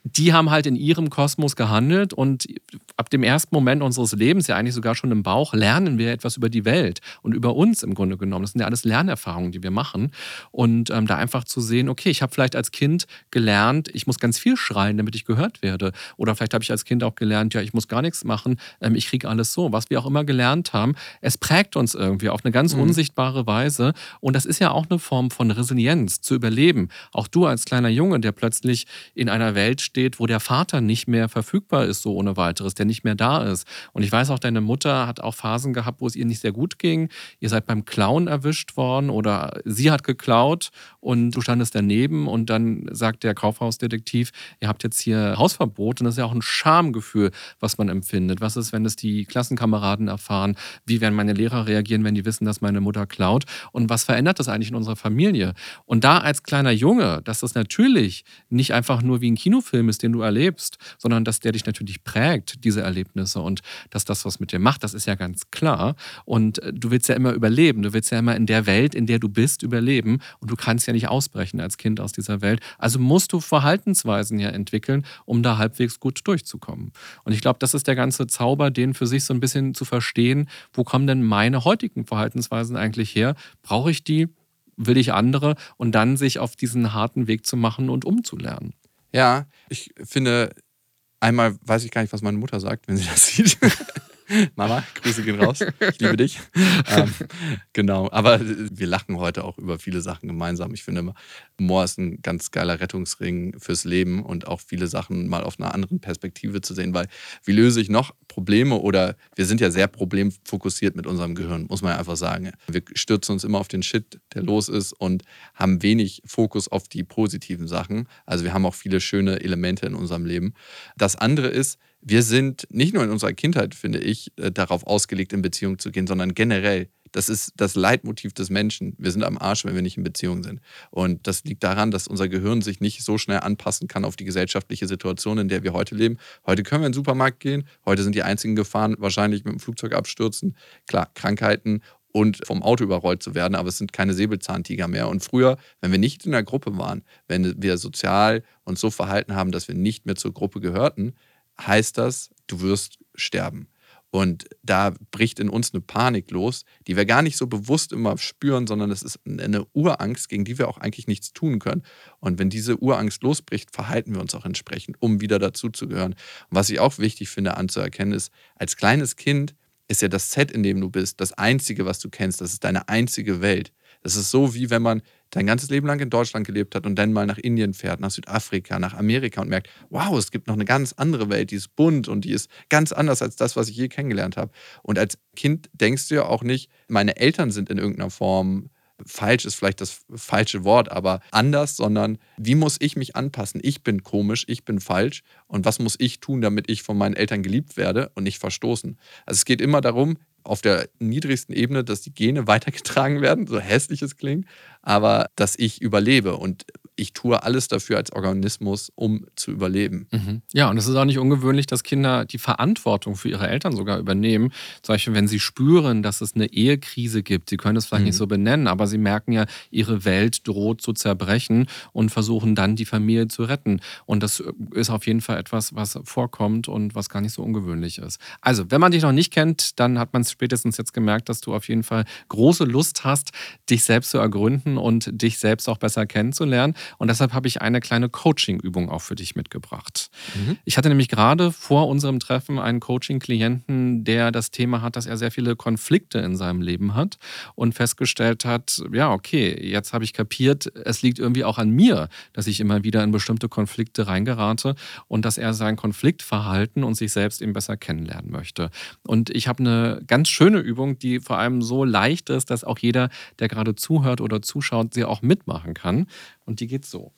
die haben halt in ihrem Kosmos gehandelt und ab dem ersten Moment unseres Lebens, ja eigentlich sogar schon im Bauch, lernen wir etwas über die Welt und über uns im Grunde genommen. Das sind ja alles Lernerfahrungen, die wir machen. Und ähm, da einfach zu sehen, okay, ich habe vielleicht als Kind gelernt, ich muss ganz viel schreien, damit ich gehört werde. Oder vielleicht habe ich als Kind auch gelernt, ja, ich muss gar nichts machen, ähm, ich kriege alles so. Was wir auch immer gelernt haben, es prägt uns irgendwie auf eine ganz mhm. unsichtbare Weise. Und das ist ja auch eine Form von Resilienz, zu überleben. Auch du als kleiner Junge, der plötzlich in einer Welt steht, wo der Vater nicht mehr verfügbar ist, so ohne weiteres, der nicht mehr da ist. Und ich weiß auch, deine Mutter hat auch Phasen gehabt, wo es ihr nicht sehr gut ging. Ihr seid beim Klauen erwischt worden oder sie hat geklaut und du standest daneben und dann sagt der Kaufhausdetektiv, ihr habt jetzt hier Hausverbot und das ist ja auch ein Schamgefühl, was man empfindet. Was ist, wenn es die Klassenkameraden erfahren? Wie werden meine Lehrer reagieren, wenn die wissen, dass meine Mutter klaut? Und was verändert das eigentlich in unserer Familie? Und da als kleiner Junge, dass das natürlich nicht einfach nur wie ein Kinofilm ist, den du erlebst, sondern dass der dich natürlich prägt, diese Erlebnisse und dass das was mit dir macht, das ist ja ganz klar. Und äh, du willst ja immer überleben, du willst ja immer in der Welt, in der du bist, überleben und du kannst ja nicht ausbrechen als Kind aus dieser Welt. Also musst du Verhaltensweisen ja entwickeln, um da halbwegs gut durchzukommen. Und ich glaube, das ist der ganze Zauber, den für sich so ein bisschen zu verstehen, wo kommen denn meine heutigen Verhaltensweisen eigentlich her? Brauche ich die? Will ich andere? Und dann sich auf diesen harten Weg zu machen und umzulernen. Ja, ich finde, einmal weiß ich gar nicht, was meine Mutter sagt, wenn sie <laughs> das sieht. Mama, Grüße gehen raus. Ich liebe dich. <laughs> ähm, genau. Aber wir lachen heute auch über viele Sachen gemeinsam. Ich finde, Humor ist ein ganz geiler Rettungsring fürs Leben und auch viele Sachen mal auf einer anderen Perspektive zu sehen, weil wie löse ich noch Probleme oder wir sind ja sehr problemfokussiert mit unserem Gehirn, muss man einfach sagen. Wir stürzen uns immer auf den Shit, der los ist und haben wenig Fokus auf die positiven Sachen. Also wir haben auch viele schöne Elemente in unserem Leben. Das andere ist, wir sind nicht nur in unserer Kindheit, finde ich, äh, darauf ausgelegt, in Beziehung zu gehen, sondern generell. Das ist das Leitmotiv des Menschen. Wir sind am Arsch, wenn wir nicht in Beziehung sind. Und das liegt daran, dass unser Gehirn sich nicht so schnell anpassen kann auf die gesellschaftliche Situation, in der wir heute leben. Heute können wir in den Supermarkt gehen. Heute sind die einzigen Gefahren wahrscheinlich mit dem Flugzeug abstürzen. Klar, Krankheiten und vom Auto überrollt zu werden, aber es sind keine Säbelzahntiger mehr. Und früher, wenn wir nicht in der Gruppe waren, wenn wir sozial uns so verhalten haben, dass wir nicht mehr zur Gruppe gehörten, heißt das, du wirst sterben. Und da bricht in uns eine Panik los, die wir gar nicht so bewusst immer spüren, sondern es ist eine Urangst, gegen die wir auch eigentlich nichts tun können. Und wenn diese Urangst losbricht, verhalten wir uns auch entsprechend, um wieder dazuzugehören. Und was ich auch wichtig finde anzuerkennen, ist, als kleines Kind ist ja das Set, in dem du bist, das Einzige, was du kennst. Das ist deine einzige Welt. Das ist so, wie wenn man dein ganzes Leben lang in Deutschland gelebt hat und dann mal nach Indien fährt, nach Südafrika, nach Amerika und merkt, wow, es gibt noch eine ganz andere Welt, die ist bunt und die ist ganz anders als das, was ich je kennengelernt habe. Und als Kind denkst du ja auch nicht, meine Eltern sind in irgendeiner Form falsch ist vielleicht das falsche Wort, aber anders, sondern wie muss ich mich anpassen? Ich bin komisch, ich bin falsch und was muss ich tun, damit ich von meinen Eltern geliebt werde und nicht verstoßen? Also es geht immer darum, auf der niedrigsten Ebene, dass die Gene <laughs> weitergetragen werden, so hässlich es klingt, aber dass ich überlebe. Und ich tue alles dafür als Organismus, um zu überleben. Mhm. Ja, und es ist auch nicht ungewöhnlich, dass Kinder die Verantwortung für ihre Eltern sogar übernehmen. Zum Beispiel, wenn sie spüren, dass es eine Ehekrise gibt. Sie können es vielleicht mhm. nicht so benennen, aber sie merken ja, ihre Welt droht zu zerbrechen und versuchen dann, die Familie zu retten. Und das ist auf jeden Fall etwas, was vorkommt und was gar nicht so ungewöhnlich ist. Also, wenn man dich noch nicht kennt, dann hat man es spätestens jetzt gemerkt, dass du auf jeden Fall große Lust hast, dich selbst zu ergründen und dich selbst auch besser kennenzulernen. Und deshalb habe ich eine kleine Coaching-Übung auch für dich mitgebracht. Mhm. Ich hatte nämlich gerade vor unserem Treffen einen Coaching-Klienten, der das Thema hat, dass er sehr viele Konflikte in seinem Leben hat und festgestellt hat, ja, okay, jetzt habe ich kapiert, es liegt irgendwie auch an mir, dass ich immer wieder in bestimmte Konflikte reingerate und dass er sein Konfliktverhalten und sich selbst eben besser kennenlernen möchte. Und ich habe eine ganz schöne Übung, die vor allem so leicht ist, dass auch jeder, der gerade zuhört oder zuschaut, sie auch mitmachen kann. Und die geht so.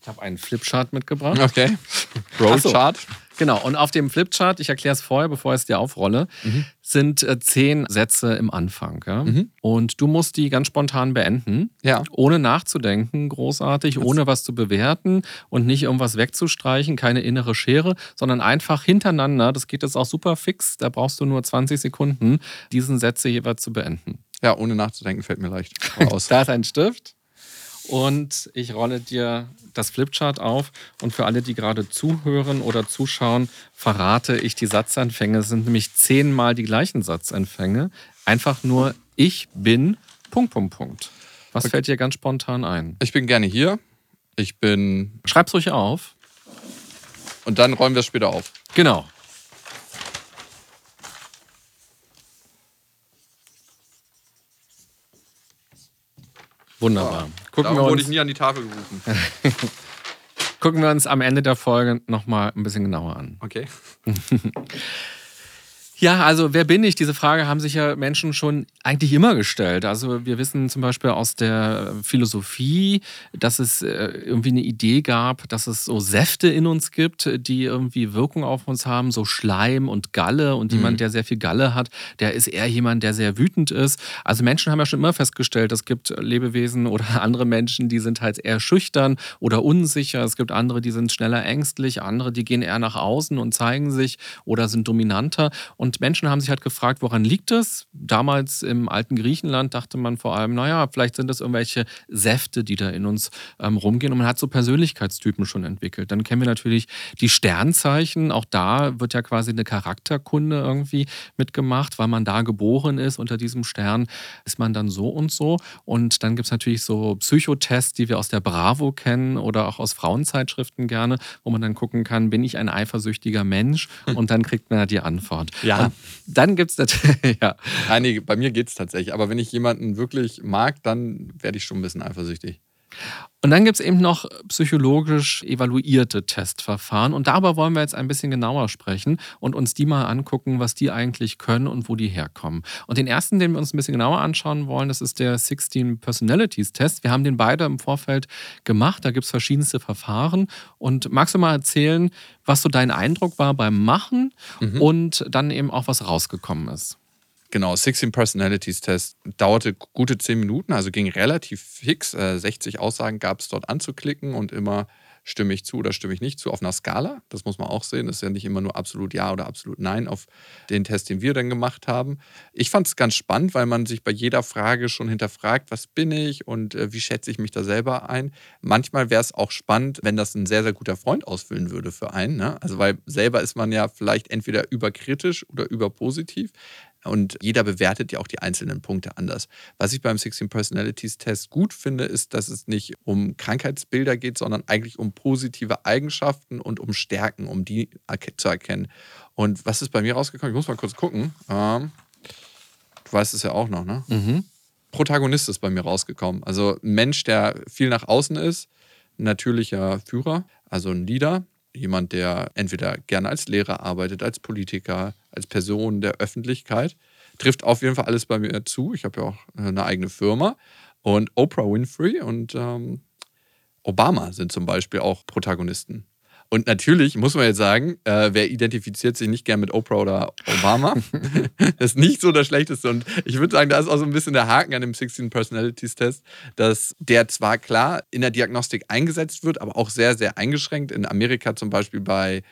Ich habe einen Flipchart mitgebracht. Okay. <laughs> Rollchart. So. Genau. Und auf dem Flipchart, ich erkläre es vorher, bevor ich es dir aufrolle, mhm. sind äh, zehn Sätze im Anfang. Ja? Mhm. Und du musst die ganz spontan beenden. Ja. Ohne nachzudenken, großartig, das ohne was zu bewerten und nicht irgendwas wegzustreichen, keine innere Schere, sondern einfach hintereinander, das geht jetzt auch super fix, da brauchst du nur 20 Sekunden, diesen Sätze jeweils zu beenden. Ja, ohne nachzudenken fällt mir leicht <laughs> aus. da ist ein Stift. Und ich rolle dir das Flipchart auf. Und für alle, die gerade zuhören oder zuschauen, verrate ich die Satzanfänge. Es sind nämlich zehnmal die gleichen Satzanfänge. Einfach nur ich bin Punkt, Punkt, Punkt. Was okay. fällt dir ganz spontan ein? Ich bin gerne hier. Ich bin. Schreib's ruhig auf. Und dann räumen wir es später auf. Genau. Wunderbar. Gucken Darum wir uns, wurde ich nie an die Tafel gerufen. <laughs> Gucken wir uns am Ende der Folge nochmal ein bisschen genauer an. Okay. <laughs> Ja, also wer bin ich? Diese Frage haben sich ja Menschen schon eigentlich immer gestellt. Also wir wissen zum Beispiel aus der Philosophie, dass es äh, irgendwie eine Idee gab, dass es so Säfte in uns gibt, die irgendwie Wirkung auf uns haben, so Schleim und Galle. Und mhm. jemand, der sehr viel Galle hat, der ist eher jemand, der sehr wütend ist. Also Menschen haben ja schon immer festgestellt, es gibt Lebewesen oder <laughs> andere Menschen, die sind halt eher schüchtern oder unsicher. Es gibt andere, die sind schneller ängstlich, andere, die gehen eher nach außen und zeigen sich oder sind dominanter. Und und Menschen haben sich halt gefragt, woran liegt es? Damals im alten Griechenland dachte man vor allem, naja, vielleicht sind das irgendwelche Säfte, die da in uns ähm, rumgehen. Und man hat so Persönlichkeitstypen schon entwickelt. Dann kennen wir natürlich die Sternzeichen. Auch da wird ja quasi eine Charakterkunde irgendwie mitgemacht, weil man da geboren ist. Unter diesem Stern ist man dann so und so. Und dann gibt es natürlich so Psychotests, die wir aus der Bravo kennen oder auch aus Frauenzeitschriften gerne, wo man dann gucken kann, bin ich ein eifersüchtiger Mensch? Und dann kriegt man ja die Antwort. Ja, dann gibt es natürlich, <laughs> ja. Einige, bei mir geht es tatsächlich. Aber wenn ich jemanden wirklich mag, dann werde ich schon ein bisschen eifersüchtig. Und dann gibt es eben noch psychologisch evaluierte Testverfahren. Und darüber wollen wir jetzt ein bisschen genauer sprechen und uns die mal angucken, was die eigentlich können und wo die herkommen. Und den ersten, den wir uns ein bisschen genauer anschauen wollen, das ist der 16 Personalities Test. Wir haben den beide im Vorfeld gemacht. Da gibt es verschiedenste Verfahren. Und magst du mal erzählen, was so dein Eindruck war beim Machen mhm. und dann eben auch, was rausgekommen ist? Genau, 16 Personalities Test dauerte gute 10 Minuten, also ging relativ fix. 60 äh, Aussagen gab es dort anzuklicken und immer stimme ich zu oder stimme ich nicht zu auf einer Skala. Das muss man auch sehen. Das ist ja nicht immer nur absolut Ja oder absolut Nein auf den Test, den wir dann gemacht haben. Ich fand es ganz spannend, weil man sich bei jeder Frage schon hinterfragt, was bin ich und äh, wie schätze ich mich da selber ein. Manchmal wäre es auch spannend, wenn das ein sehr, sehr guter Freund ausfüllen würde für einen. Ne? Also weil selber ist man ja vielleicht entweder überkritisch oder überpositiv. Und jeder bewertet ja auch die einzelnen Punkte anders. Was ich beim 16 Personalities Test gut finde, ist, dass es nicht um Krankheitsbilder geht, sondern eigentlich um positive Eigenschaften und um Stärken, um die zu erkennen. Und was ist bei mir rausgekommen? Ich muss mal kurz gucken. Ähm, du weißt es ja auch noch, ne? Mhm. Protagonist ist bei mir rausgekommen. Also ein Mensch, der viel nach außen ist, natürlicher Führer, also ein Leader, jemand, der entweder gerne als Lehrer arbeitet, als Politiker, als Person der Öffentlichkeit. Trifft auf jeden Fall alles bei mir zu. Ich habe ja auch eine eigene Firma. Und Oprah Winfrey und ähm, Obama sind zum Beispiel auch Protagonisten. Und natürlich muss man jetzt sagen, äh, wer identifiziert sich nicht gern mit Oprah oder Obama? <laughs> das ist nicht so das Schlechteste. Und ich würde sagen, da ist auch so ein bisschen der Haken an dem 16 Personalities Test, dass der zwar klar in der Diagnostik eingesetzt wird, aber auch sehr, sehr eingeschränkt. In Amerika zum Beispiel bei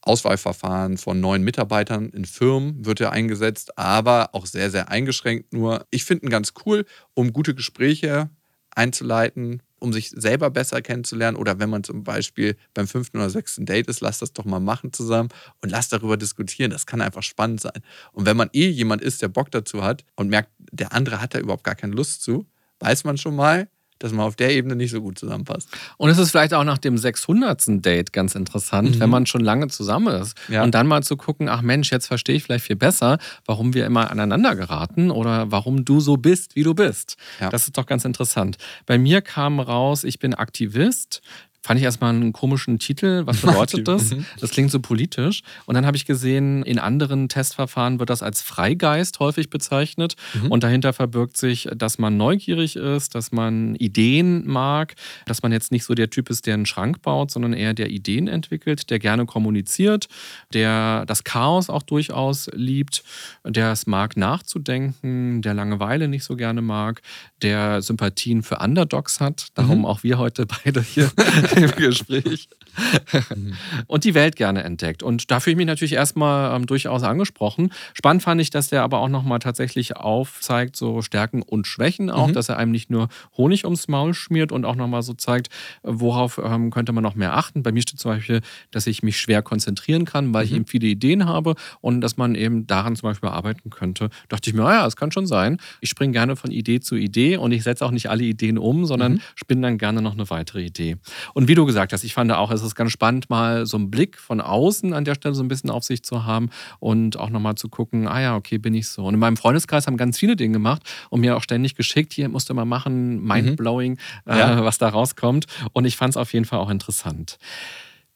Auswahlverfahren von neuen Mitarbeitern in Firmen wird er eingesetzt, aber auch sehr, sehr eingeschränkt. Nur ich finde ihn ganz cool, um gute Gespräche einzuleiten, um sich selber besser kennenzulernen oder wenn man zum Beispiel beim fünften oder sechsten Date ist, lass das doch mal machen zusammen und lass darüber diskutieren. Das kann einfach spannend sein. Und wenn man eh jemand ist, der Bock dazu hat und merkt, der andere hat da überhaupt gar keine Lust zu, weiß man schon mal, dass man auf der Ebene nicht so gut zusammenpasst. Und es ist vielleicht auch nach dem 600. Date ganz interessant, mhm. wenn man schon lange zusammen ist ja. und dann mal zu gucken, ach Mensch, jetzt verstehe ich vielleicht viel besser, warum wir immer aneinander geraten oder warum du so bist, wie du bist. Ja. Das ist doch ganz interessant. Bei mir kam raus, ich bin Aktivist, Fand ich erstmal einen komischen Titel. Was bedeutet <laughs> das? Mhm. Das klingt so politisch. Und dann habe ich gesehen, in anderen Testverfahren wird das als Freigeist häufig bezeichnet. Mhm. Und dahinter verbirgt sich, dass man neugierig ist, dass man Ideen mag, dass man jetzt nicht so der Typ ist, der einen Schrank baut, sondern eher der Ideen entwickelt, der gerne kommuniziert, der das Chaos auch durchaus liebt, der es mag nachzudenken, der Langeweile nicht so gerne mag, der Sympathien für Underdogs hat. Darum mhm. auch wir heute beide hier <laughs> im Gespräch. <laughs> und die Welt gerne entdeckt. Und da fühle ich mich natürlich erstmal ähm, durchaus angesprochen. Spannend fand ich, dass der aber auch nochmal tatsächlich aufzeigt, so Stärken und Schwächen auch, mhm. dass er einem nicht nur Honig ums Maul schmiert und auch nochmal so zeigt, worauf ähm, könnte man noch mehr achten. Bei mir steht zum Beispiel, dass ich mich schwer konzentrieren kann, weil mhm. ich eben viele Ideen habe und dass man eben daran zum Beispiel arbeiten könnte. Da dachte ich mir, ja, es kann schon sein. Ich springe gerne von Idee zu Idee und ich setze auch nicht alle Ideen um, sondern mhm. spinne dann gerne noch eine weitere Idee. Und wie du gesagt hast, ich fand auch, es ist ganz spannend, mal so einen Blick von außen an der Stelle so ein bisschen auf sich zu haben und auch nochmal zu gucken, ah ja, okay, bin ich so. Und in meinem Freundeskreis haben ganz viele Dinge gemacht und mir auch ständig geschickt, hier musst du mal machen, mindblowing, mhm. ja. äh, was da rauskommt. Und ich fand es auf jeden Fall auch interessant.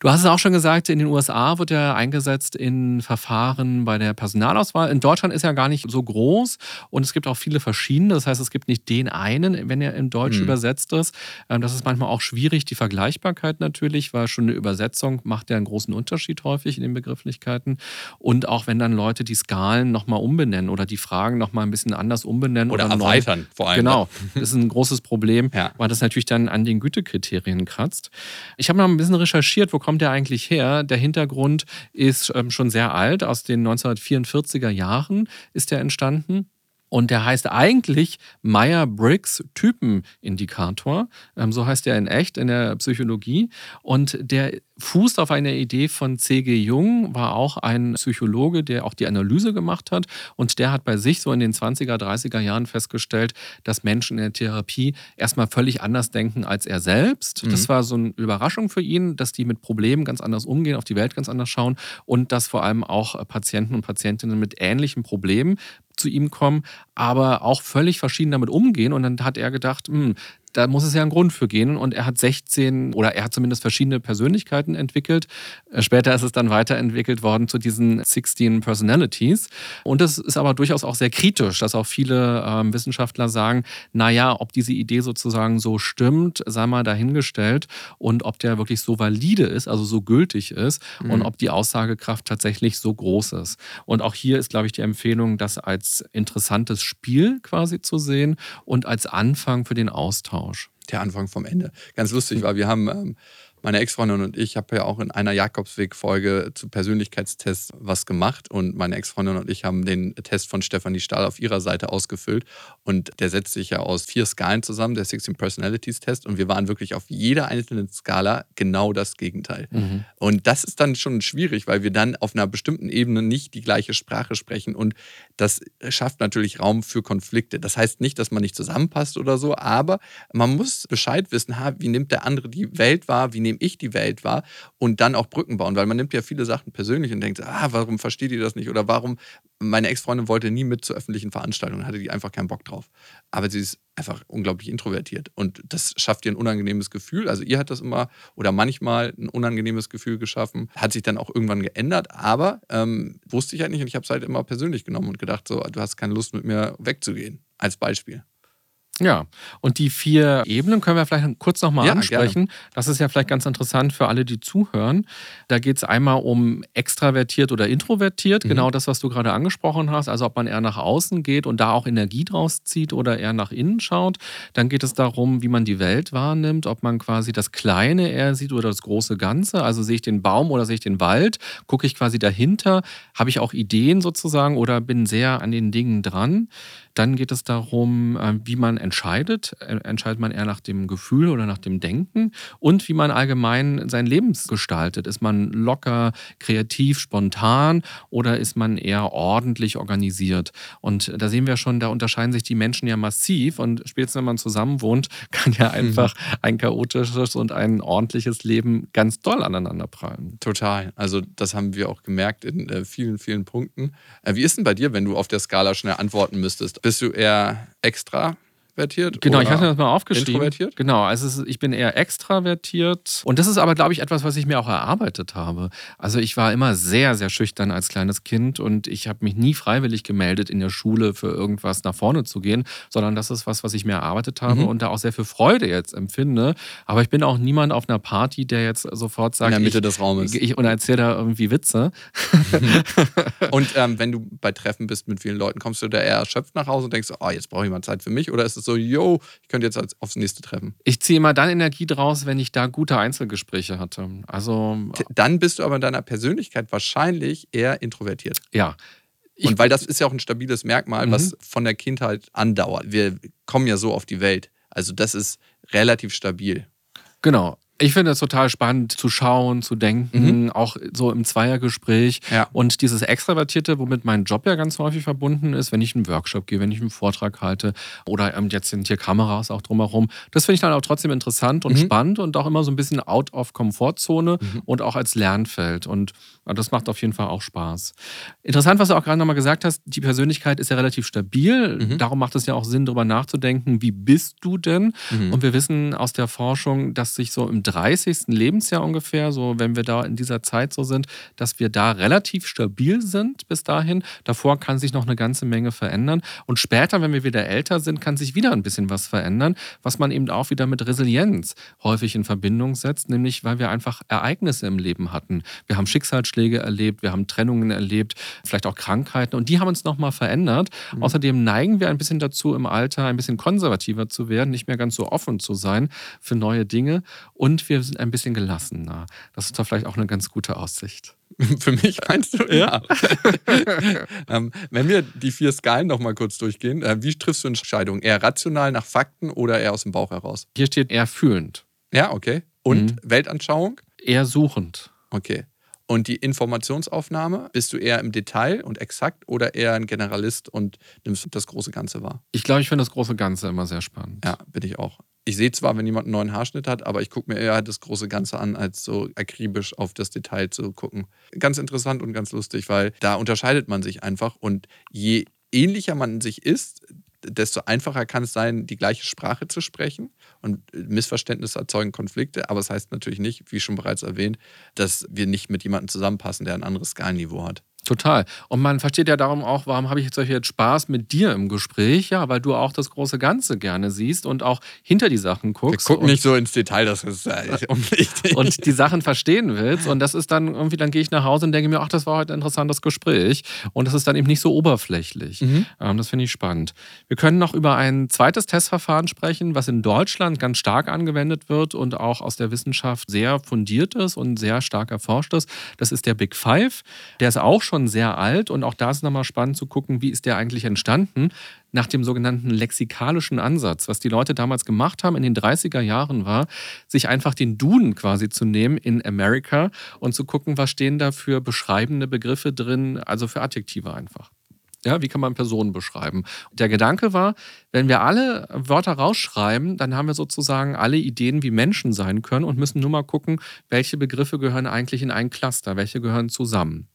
Du hast es auch schon gesagt, in den USA wird er eingesetzt in Verfahren bei der Personalauswahl. In Deutschland ist er gar nicht so groß und es gibt auch viele verschiedene. Das heißt, es gibt nicht den einen, wenn er in Deutsch mhm. übersetzt ist. Ähm, das ist manchmal auch schwierig, die Vergleichbarkeit natürlich, weil schon eine Übersetzung macht ja einen großen Unterschied häufig in den Begrifflichkeiten. Und auch wenn dann Leute die Skalen nochmal umbenennen oder die Fragen nochmal ein bisschen anders umbenennen. Oder, oder erweitern neu. vor allem. Genau, das ist ein großes Problem, ja. weil das natürlich dann an den Gütekriterien kratzt. Ich habe noch ein bisschen recherchiert, wo kommt kommt der eigentlich her? Der Hintergrund ist ähm, schon sehr alt, aus den 1944er Jahren ist er entstanden. Und der heißt eigentlich Meyer-Briggs Typenindikator. Ähm, so heißt er in echt in der Psychologie. Und der fußt auf einer Idee von C.G. Jung, war auch ein Psychologe, der auch die Analyse gemacht hat. Und der hat bei sich so in den 20er, 30er Jahren festgestellt, dass Menschen in der Therapie erstmal völlig anders denken als er selbst. Mhm. Das war so eine Überraschung für ihn, dass die mit Problemen ganz anders umgehen, auf die Welt ganz anders schauen und dass vor allem auch Patienten und Patientinnen mit ähnlichen Problemen zu ihm kommen, aber auch völlig verschieden damit umgehen. Und dann hat er gedacht, hm, da muss es ja einen Grund für gehen. Und er hat 16 oder er hat zumindest verschiedene Persönlichkeiten entwickelt. Äh, später ist es dann weiterentwickelt worden zu diesen 16 Personalities. Und das ist aber durchaus auch sehr kritisch, dass auch viele ähm, Wissenschaftler sagen, naja, ob diese Idee sozusagen so stimmt, sei mal dahingestellt und ob der wirklich so valide ist, also so gültig ist mhm. und ob die Aussagekraft tatsächlich so groß ist. Und auch hier ist, glaube ich, die Empfehlung, das als interessantes Spiel quasi zu sehen und als Anfang für den Austausch. Austausch. Der Anfang vom Ende. Ganz lustig war, wir haben ähm, meine Ex-Freundin und ich habe ja auch in einer Jakobsweg-Folge zu Persönlichkeitstests was gemacht und meine Ex-Freundin und ich haben den Test von Stefanie Stahl auf ihrer Seite ausgefüllt und der setzt sich ja aus vier Skalen zusammen, der 16 Personalities Test und wir waren wirklich auf jeder einzelnen Skala genau das Gegenteil. Mhm. Und das ist dann schon schwierig, weil wir dann auf einer bestimmten Ebene nicht die gleiche Sprache sprechen und das schafft natürlich Raum für Konflikte. Das heißt nicht, dass man nicht zusammenpasst oder so, aber man muss Bescheid wissen, wie nimmt der andere die Welt wahr, wie nehme ich die Welt wahr und dann auch Brücken bauen, weil man nimmt ja viele Sachen persönlich und denkt, ah, warum versteht ihr das nicht oder warum, meine Ex-Freundin wollte nie mit zu öffentlichen Veranstaltungen, hatte die einfach keinen Bock drauf. Aber sie ist einfach unglaublich introvertiert und das schafft ihr ein unangenehmes Gefühl. Also ihr hat das immer oder manchmal ein unangenehmes Gefühl geschaffen, hat sich dann auch irgendwann geändert, aber ähm, wusste ich halt nicht und ich habe es halt immer persönlich genommen und gedacht, so, du hast keine Lust mit mir wegzugehen, als Beispiel. Ja, und die vier Ebenen können wir vielleicht kurz nochmal ja, ansprechen. Gerne. Das ist ja vielleicht ganz interessant für alle, die zuhören. Da geht es einmal um extravertiert oder introvertiert, mhm. genau das, was du gerade angesprochen hast. Also ob man eher nach außen geht und da auch Energie draus zieht oder eher nach innen schaut. Dann geht es darum, wie man die Welt wahrnimmt, ob man quasi das Kleine eher sieht oder das große Ganze. Also sehe ich den Baum oder sehe ich den Wald, gucke ich quasi dahinter, habe ich auch Ideen sozusagen oder bin sehr an den Dingen dran. Dann geht es darum, äh, wie man entscheidet. Entscheidet man eher nach dem Gefühl oder nach dem Denken? Und wie man allgemein sein Leben gestaltet. Ist man locker, kreativ, spontan oder ist man eher ordentlich organisiert? Und da sehen wir schon, da unterscheiden sich die Menschen ja massiv. Und spätestens, wenn man zusammen wohnt, <laughs> kann ja einfach mhm. ein chaotisches und ein ordentliches Leben ganz doll aneinander prallen. Total. Also das haben wir auch gemerkt in äh, vielen, vielen Punkten. Äh, wie ist denn bei dir, wenn du auf der Skala schnell antworten müsstest? Bist du eher extra extravertiert? Genau, ich hatte das mal aufgeschrieben. Introvertiert? Genau, also ich bin eher extravertiert. Und das ist aber, glaube ich, etwas, was ich mir auch erarbeitet habe. Also ich war immer sehr, sehr schüchtern als kleines Kind und ich habe mich nie freiwillig gemeldet, in der Schule für irgendwas nach vorne zu gehen, sondern das ist was, was ich mir erarbeitet habe mhm. und da auch sehr viel Freude jetzt empfinde. Aber ich bin auch niemand auf einer Party, der jetzt sofort sagt, in der Mitte ich, des Raumes. Ich, und erzähle da irgendwie Witze. <laughs> und ähm, wenn du bei Treffen bist mit vielen Leuten, kommst du da eher erschöpft nach Hause und denkst, oh, jetzt brauche ich mal Zeit für mich? Oder ist es so, so, yo, ich könnte jetzt aufs nächste treffen? Ich ziehe immer dann Energie draus, wenn ich da gute Einzelgespräche hatte. Also dann bist du aber in deiner Persönlichkeit wahrscheinlich eher introvertiert. Ja. Und weil das ist ja auch ein stabiles Merkmal, mhm. was von der Kindheit andauert. Wir kommen ja so auf die Welt. Also das ist relativ stabil. Genau. Ich finde es total spannend zu schauen, zu denken, mhm. auch so im Zweiergespräch. Ja. Und dieses Extravertierte, womit mein Job ja ganz häufig verbunden ist, wenn ich einen Workshop gehe, wenn ich einen Vortrag halte oder ähm, jetzt sind hier Kameras auch drumherum. Das finde ich dann auch trotzdem interessant und mhm. spannend und auch immer so ein bisschen out of Komfortzone mhm. und auch als Lernfeld. Und das macht auf jeden Fall auch Spaß. Interessant, was du auch gerade nochmal gesagt hast, die Persönlichkeit ist ja relativ stabil. Mhm. Darum macht es ja auch Sinn, darüber nachzudenken, wie bist du denn? Mhm. Und wir wissen aus der Forschung, dass sich so im 30. Lebensjahr ungefähr, so wenn wir da in dieser Zeit so sind, dass wir da relativ stabil sind bis dahin. Davor kann sich noch eine ganze Menge verändern. Und später, wenn wir wieder älter sind, kann sich wieder ein bisschen was verändern, was man eben auch wieder mit Resilienz häufig in Verbindung setzt, nämlich weil wir einfach Ereignisse im Leben hatten. Wir haben Schicksalsschläge erlebt, wir haben Trennungen erlebt, vielleicht auch Krankheiten und die haben uns nochmal verändert. Mhm. Außerdem neigen wir ein bisschen dazu, im Alter ein bisschen konservativer zu werden, nicht mehr ganz so offen zu sein für neue Dinge und wir sind ein bisschen gelassener. Das ist doch vielleicht auch eine ganz gute Aussicht. <laughs> Für mich meinst du? Ja. <laughs> ähm, wenn wir die vier Skalen nochmal kurz durchgehen, äh, wie triffst du Entscheidungen? Eher rational nach Fakten oder eher aus dem Bauch heraus? Hier steht eher fühlend. Ja, okay. Und mhm. Weltanschauung? Eher suchend. Okay. Und die Informationsaufnahme, bist du eher im Detail und exakt oder eher ein Generalist und nimmst das große Ganze wahr? Ich glaube, ich finde das große Ganze immer sehr spannend. Ja, bin ich auch ich sehe zwar, wenn jemand einen neuen Haarschnitt hat, aber ich gucke mir eher das große Ganze an, als so akribisch auf das Detail zu gucken. Ganz interessant und ganz lustig, weil da unterscheidet man sich einfach und je ähnlicher man sich ist, desto einfacher kann es sein, die gleiche Sprache zu sprechen. Und Missverständnisse erzeugen Konflikte. Aber es das heißt natürlich nicht, wie schon bereits erwähnt, dass wir nicht mit jemandem zusammenpassen, der ein anderes Skalenniveau hat. Total. Und man versteht ja darum auch, warum habe ich jetzt solche Spaß mit dir im Gespräch? Ja, weil du auch das große Ganze gerne siehst und auch hinter die Sachen guckst. Wir gucken nicht so ins Detail, das ist äh, <laughs> unwichtig. und die Sachen verstehen willst. Und das ist dann irgendwie, dann gehe ich nach Hause und denke mir, ach, das war heute ein interessantes Gespräch. Und das ist dann eben nicht so oberflächlich. Mhm. Ähm, das finde ich spannend. Wir können noch über ein zweites Testverfahren sprechen, was in Deutschland ganz stark angewendet wird und auch aus der Wissenschaft sehr fundiert ist und sehr stark erforscht ist. Das ist der Big Five. Der ist auch schon schon sehr alt und auch da ist nochmal spannend zu gucken, wie ist der eigentlich entstanden nach dem sogenannten lexikalischen Ansatz. Was die Leute damals gemacht haben in den 30er Jahren war, sich einfach den Duden quasi zu nehmen in America und zu gucken, was stehen da für beschreibende Begriffe drin, also für Adjektive einfach. Ja, wie kann man Personen beschreiben? Der Gedanke war, wenn wir alle Wörter rausschreiben, dann haben wir sozusagen alle Ideen, wie Menschen sein können und müssen nur mal gucken, welche Begriffe gehören eigentlich in ein Cluster, welche gehören zusammen.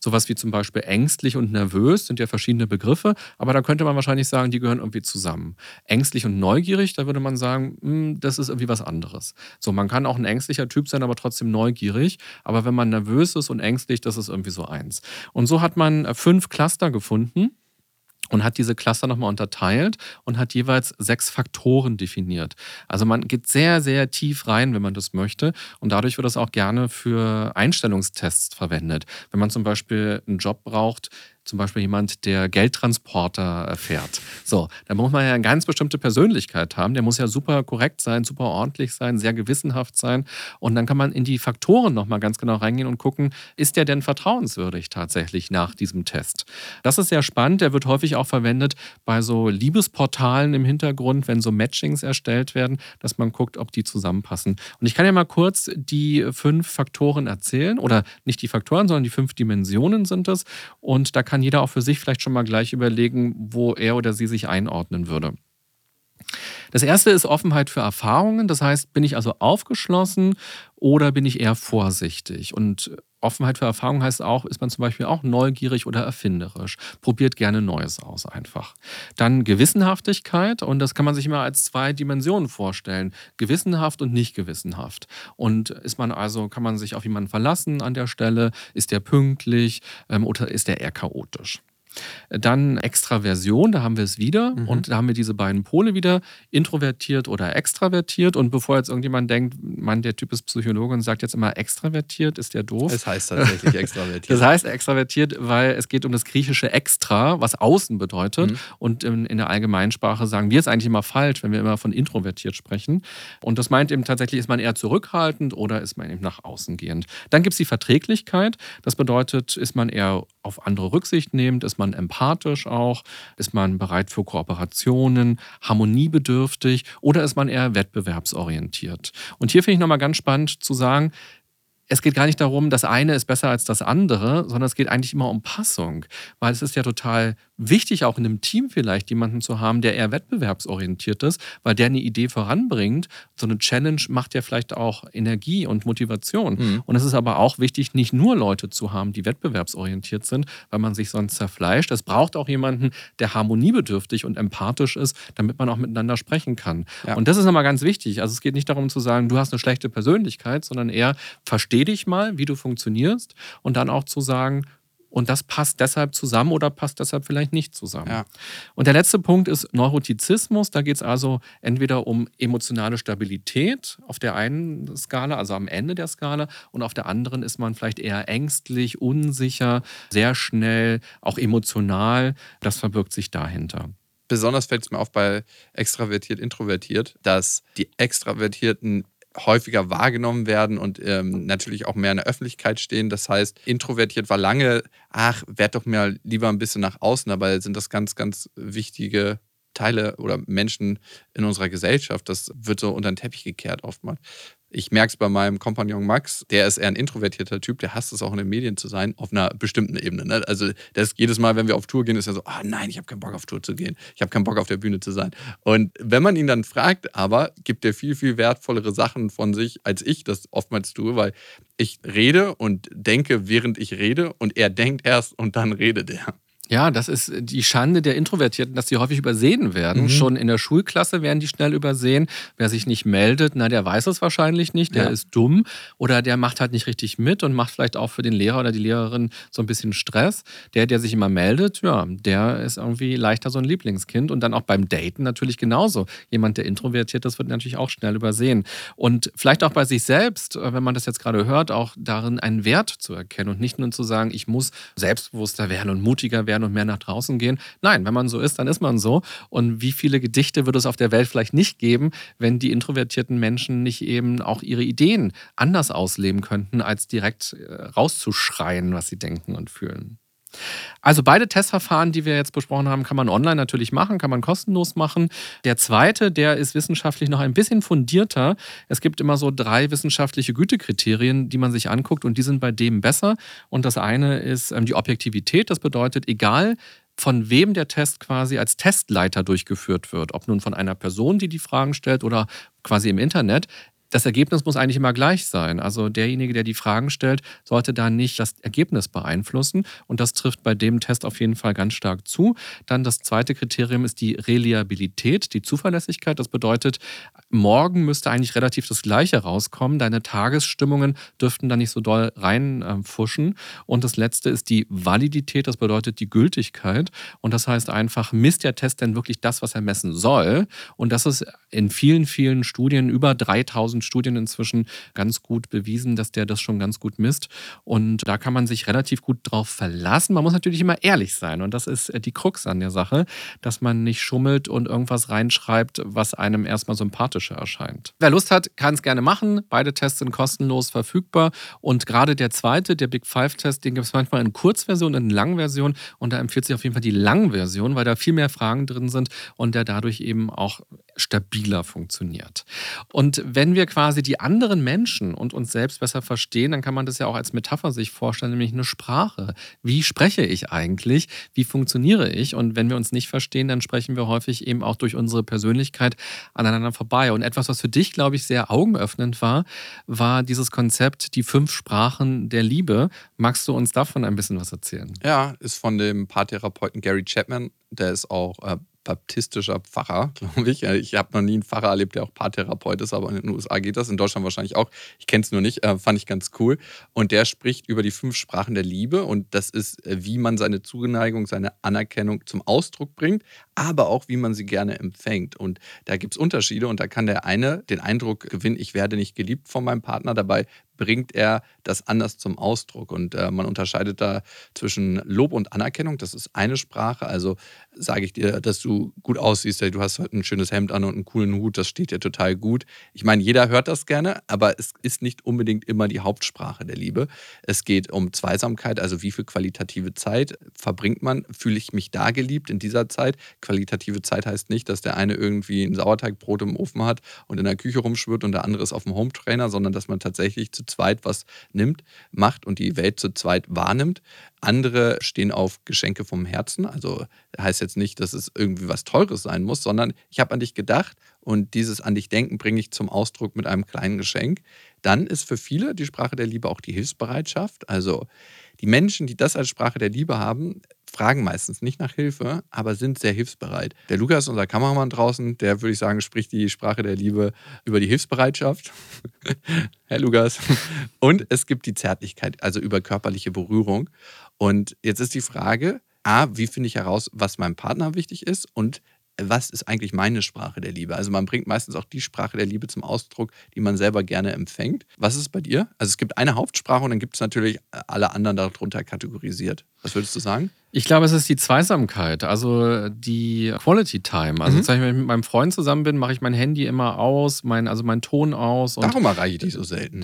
Sowas wie zum Beispiel ängstlich und nervös sind ja verschiedene Begriffe, aber da könnte man wahrscheinlich sagen, die gehören irgendwie zusammen. Ängstlich und neugierig, da würde man sagen, hm, das ist irgendwie was anderes. So, man kann auch ein ängstlicher Typ sein, aber trotzdem neugierig. Aber wenn man nervös ist und ängstlich, das ist irgendwie so eins. Und so hat man fünf Cluster gefunden und hat diese Cluster nochmal unterteilt und hat jeweils sechs Faktoren definiert. Also man geht sehr, sehr tief rein, wenn man das möchte. Und dadurch wird das auch gerne für Einstellungstests verwendet. Wenn man zum Beispiel einen Job braucht, zum Beispiel jemand, der Geldtransporter fährt. So, da muss man ja eine ganz bestimmte Persönlichkeit haben. Der muss ja super korrekt sein, super ordentlich sein, sehr gewissenhaft sein. Und dann kann man in die Faktoren nochmal ganz genau reingehen und gucken, ist der denn vertrauenswürdig tatsächlich nach diesem Test? Das ist sehr spannend. Der wird häufig auch verwendet bei so Liebesportalen im Hintergrund, wenn so Matchings erstellt werden, dass man guckt, ob die zusammenpassen. Und ich kann ja mal kurz die fünf Faktoren erzählen oder nicht die Faktoren, sondern die fünf Dimensionen sind es. Und da kann kann jeder auch für sich vielleicht schon mal gleich überlegen, wo er oder sie sich einordnen würde. Das erste ist Offenheit für Erfahrungen. Das heißt, bin ich also aufgeschlossen oder bin ich eher vorsichtig? Und Offenheit für Erfahrungen heißt auch, ist man zum Beispiel auch neugierig oder erfinderisch. Probiert gerne Neues aus einfach. Dann Gewissenhaftigkeit und das kann man sich immer als zwei Dimensionen vorstellen. Gewissenhaft und nicht gewissenhaft. Und ist man also, kann man sich auf jemanden verlassen an der Stelle? Ist der pünktlich ähm, oder ist der eher chaotisch? Dann Extraversion, da haben wir es wieder. Mhm. Und da haben wir diese beiden Pole wieder, introvertiert oder extravertiert. Und bevor jetzt irgendjemand denkt, man, der Typ ist Psychologe und sagt jetzt immer extravertiert, ist der doof. Es heißt tatsächlich <laughs> extravertiert. das heißt extravertiert, weil es geht um das griechische extra, was außen bedeutet. Mhm. Und in, in der Allgemeinsprache sagen wir es eigentlich immer falsch, wenn wir immer von introvertiert sprechen. Und das meint eben tatsächlich, ist man eher zurückhaltend oder ist man eben nach außen gehend. Dann gibt es die Verträglichkeit. Das bedeutet, ist man eher auf andere Rücksicht nehmend, ist man empathisch auch, ist man bereit für Kooperationen, harmoniebedürftig? Oder ist man eher wettbewerbsorientiert. Und hier finde ich nochmal ganz spannend zu sagen, es geht gar nicht darum, das eine ist besser als das andere, sondern es geht eigentlich immer um Passung. Weil es ist ja total wichtig, auch in einem Team vielleicht jemanden zu haben, der eher wettbewerbsorientiert ist, weil der eine Idee voranbringt. So eine Challenge macht ja vielleicht auch Energie und Motivation. Mhm. Und es ist aber auch wichtig, nicht nur Leute zu haben, die wettbewerbsorientiert sind, weil man sich sonst zerfleischt. Es braucht auch jemanden, der harmoniebedürftig und empathisch ist, damit man auch miteinander sprechen kann. Ja. Und das ist immer ganz wichtig. Also es geht nicht darum zu sagen, du hast eine schlechte Persönlichkeit, sondern eher versteh dich mal, wie du funktionierst und dann auch zu sagen, und das passt deshalb zusammen oder passt deshalb vielleicht nicht zusammen. Ja. Und der letzte Punkt ist Neurotizismus. Da geht es also entweder um emotionale Stabilität auf der einen Skala, also am Ende der Skala, und auf der anderen ist man vielleicht eher ängstlich, unsicher, sehr schnell, auch emotional. Das verbirgt sich dahinter. Besonders fällt es mir auf bei extravertiert, introvertiert, dass die Extravertierten häufiger wahrgenommen werden und ähm, natürlich auch mehr in der Öffentlichkeit stehen. Das heißt, introvertiert war lange, ach, werd doch mal lieber ein bisschen nach außen, dabei sind das ganz, ganz wichtige Teile oder Menschen in unserer Gesellschaft. Das wird so unter den Teppich gekehrt oftmals. Ich merke es bei meinem Kompagnon Max, der ist eher ein introvertierter Typ, der hasst es auch in den Medien zu sein, auf einer bestimmten Ebene. Ne? Also das jedes Mal, wenn wir auf Tour gehen, ist er so, ah oh nein, ich habe keinen Bock auf Tour zu gehen, ich habe keinen Bock auf der Bühne zu sein. Und wenn man ihn dann fragt, aber gibt er viel, viel wertvollere Sachen von sich, als ich das oftmals tue, weil ich rede und denke, während ich rede und er denkt erst und dann redet er. Ja, das ist die Schande der Introvertierten, dass sie häufig übersehen werden. Mhm. Schon in der Schulklasse werden die schnell übersehen. Wer sich nicht meldet, na, der weiß es wahrscheinlich nicht, der ja. ist dumm oder der macht halt nicht richtig mit und macht vielleicht auch für den Lehrer oder die Lehrerin so ein bisschen Stress. Der, der sich immer meldet, ja, der ist irgendwie leichter so ein Lieblingskind. Und dann auch beim Daten natürlich genauso. Jemand, der introvertiert ist, wird natürlich auch schnell übersehen. Und vielleicht auch bei sich selbst, äh, wenn man das jetzt gerade hört, auch darin einen Wert zu erkennen und nicht nur zu sagen, ich muss selbstbewusster werden und mutiger werden und mehr nach draußen gehen. Nein, wenn man so ist, dann ist man so. Und wie viele Gedichte würde es auf der Welt vielleicht nicht geben, wenn die introvertierten Menschen nicht eben auch ihre Ideen anders ausleben könnten, als direkt äh, rauszuschreien, was sie denken und fühlen. Also beide Testverfahren, die wir jetzt besprochen haben, kann man online natürlich machen, kann man kostenlos machen. Der zweite, der ist wissenschaftlich noch ein bisschen fundierter. Es gibt immer so drei wissenschaftliche Gütekriterien, die man sich anguckt und die sind bei dem besser. Und das eine ist ähm, die Objektivität. Das bedeutet, egal von wem der Test quasi als Testleiter durchgeführt wird, ob nun von einer Person, die die Fragen stellt oder quasi im Internet, das Ergebnis muss eigentlich immer gleich sein. Also derjenige, der die Fragen stellt, sollte da nicht das Ergebnis beeinflussen. Und das trifft bei dem Test auf jeden Fall ganz stark zu. Dann das zweite Kriterium ist die Reliabilität, die Zuverlässigkeit. Das bedeutet, morgen müsste eigentlich relativ das Gleiche rauskommen. Deine Tagesstimmungen dürften da nicht so doll reinfuschen. Und das letzte ist die Validität, das bedeutet die Gültigkeit. Und das heißt einfach, misst der Test denn wirklich das, was er messen soll? Und das ist in vielen, vielen Studien, über 3000 Studien inzwischen, ganz gut bewiesen, dass der das schon ganz gut misst. Und da kann man sich relativ gut drauf verlassen. Man muss natürlich immer ehrlich sein. Und das ist äh, die Krux an der Sache, dass man nicht schummelt und irgendwas reinschreibt, was einem erstmal sympathischer erscheint. Wer Lust hat, kann es gerne machen. Beide Tests sind kostenlos verfügbar. Und gerade der zweite, der Big Five-Test, den gibt es manchmal in Kurzversion in Langversion. Und da empfiehlt sich auf jeden Fall die Langversion, weil da viel mehr Fragen drin sind und der dadurch eben auch stabiler funktioniert. Und wenn wir quasi die anderen Menschen und uns selbst besser verstehen, dann kann man das ja auch als Metapher sich vorstellen, nämlich eine Sprache. Wie spreche ich eigentlich? Wie funktioniere ich? Und wenn wir uns nicht verstehen, dann sprechen wir häufig eben auch durch unsere Persönlichkeit aneinander vorbei. Und etwas, was für dich, glaube ich, sehr augenöffnend war, war dieses Konzept, die fünf Sprachen der Liebe. Magst du uns davon ein bisschen was erzählen? Ja, ist von dem Paartherapeuten Gary Chapman. Der ist auch äh, baptistischer Pfarrer, <laughs> glaube ich. Ich habe noch nie einen Pfarrer erlebt, der auch Paartherapeut ist, aber in den USA geht das, in Deutschland wahrscheinlich auch. Ich kenne es nur nicht, äh, fand ich ganz cool. Und der spricht über die fünf Sprachen der Liebe und das ist, äh, wie man seine Zuneigung, seine Anerkennung zum Ausdruck bringt, aber auch, wie man sie gerne empfängt. Und da gibt es Unterschiede und da kann der eine den Eindruck gewinnen, ich werde nicht geliebt von meinem Partner, dabei bringt er das anders zum Ausdruck. Und äh, man unterscheidet da zwischen Lob und Anerkennung. Das ist eine Sprache. Also sage ich dir, dass du gut aussiehst, du hast heute ein schönes Hemd an und einen coolen Hut, das steht dir total gut. Ich meine, jeder hört das gerne, aber es ist nicht unbedingt immer die Hauptsprache der Liebe. Es geht um Zweisamkeit, also wie viel qualitative Zeit verbringt man? Fühle ich mich da geliebt in dieser Zeit? Qualitative Zeit heißt nicht, dass der eine irgendwie ein Sauerteigbrot im Ofen hat und in der Küche rumschwirrt und der andere ist auf dem Hometrainer, sondern dass man tatsächlich zu zweit was nimmt, macht und die Welt zu zweit wahrnimmt. Andere stehen auf Geschenke vom Herzen. Also heißt jetzt nicht, dass es irgendwie was Teures sein muss, sondern ich habe an dich gedacht und dieses an dich denken bringe ich zum Ausdruck mit einem kleinen Geschenk. Dann ist für viele die Sprache der Liebe auch die Hilfsbereitschaft. Also die Menschen, die das als Sprache der Liebe haben, fragen meistens nicht nach Hilfe, aber sind sehr hilfsbereit. Der Lukas, unser Kameramann draußen, der würde ich sagen, spricht die Sprache der Liebe über die Hilfsbereitschaft. <laughs> Herr Lukas. Und es gibt die Zärtlichkeit, also über körperliche Berührung. Und jetzt ist die Frage, A, wie finde ich heraus, was meinem Partner wichtig ist? Und was ist eigentlich meine Sprache der Liebe? Also man bringt meistens auch die Sprache der Liebe zum Ausdruck, die man selber gerne empfängt. Was ist bei dir? Also es gibt eine Hauptsprache und dann gibt es natürlich alle anderen darunter kategorisiert. Was würdest du sagen? Ich glaube, es ist die Zweisamkeit, also die Quality Time. Also, mhm. wenn ich mit meinem Freund zusammen bin, mache ich mein Handy immer aus, mein, also meinen Ton aus. Darum erreiche ich dich so selten.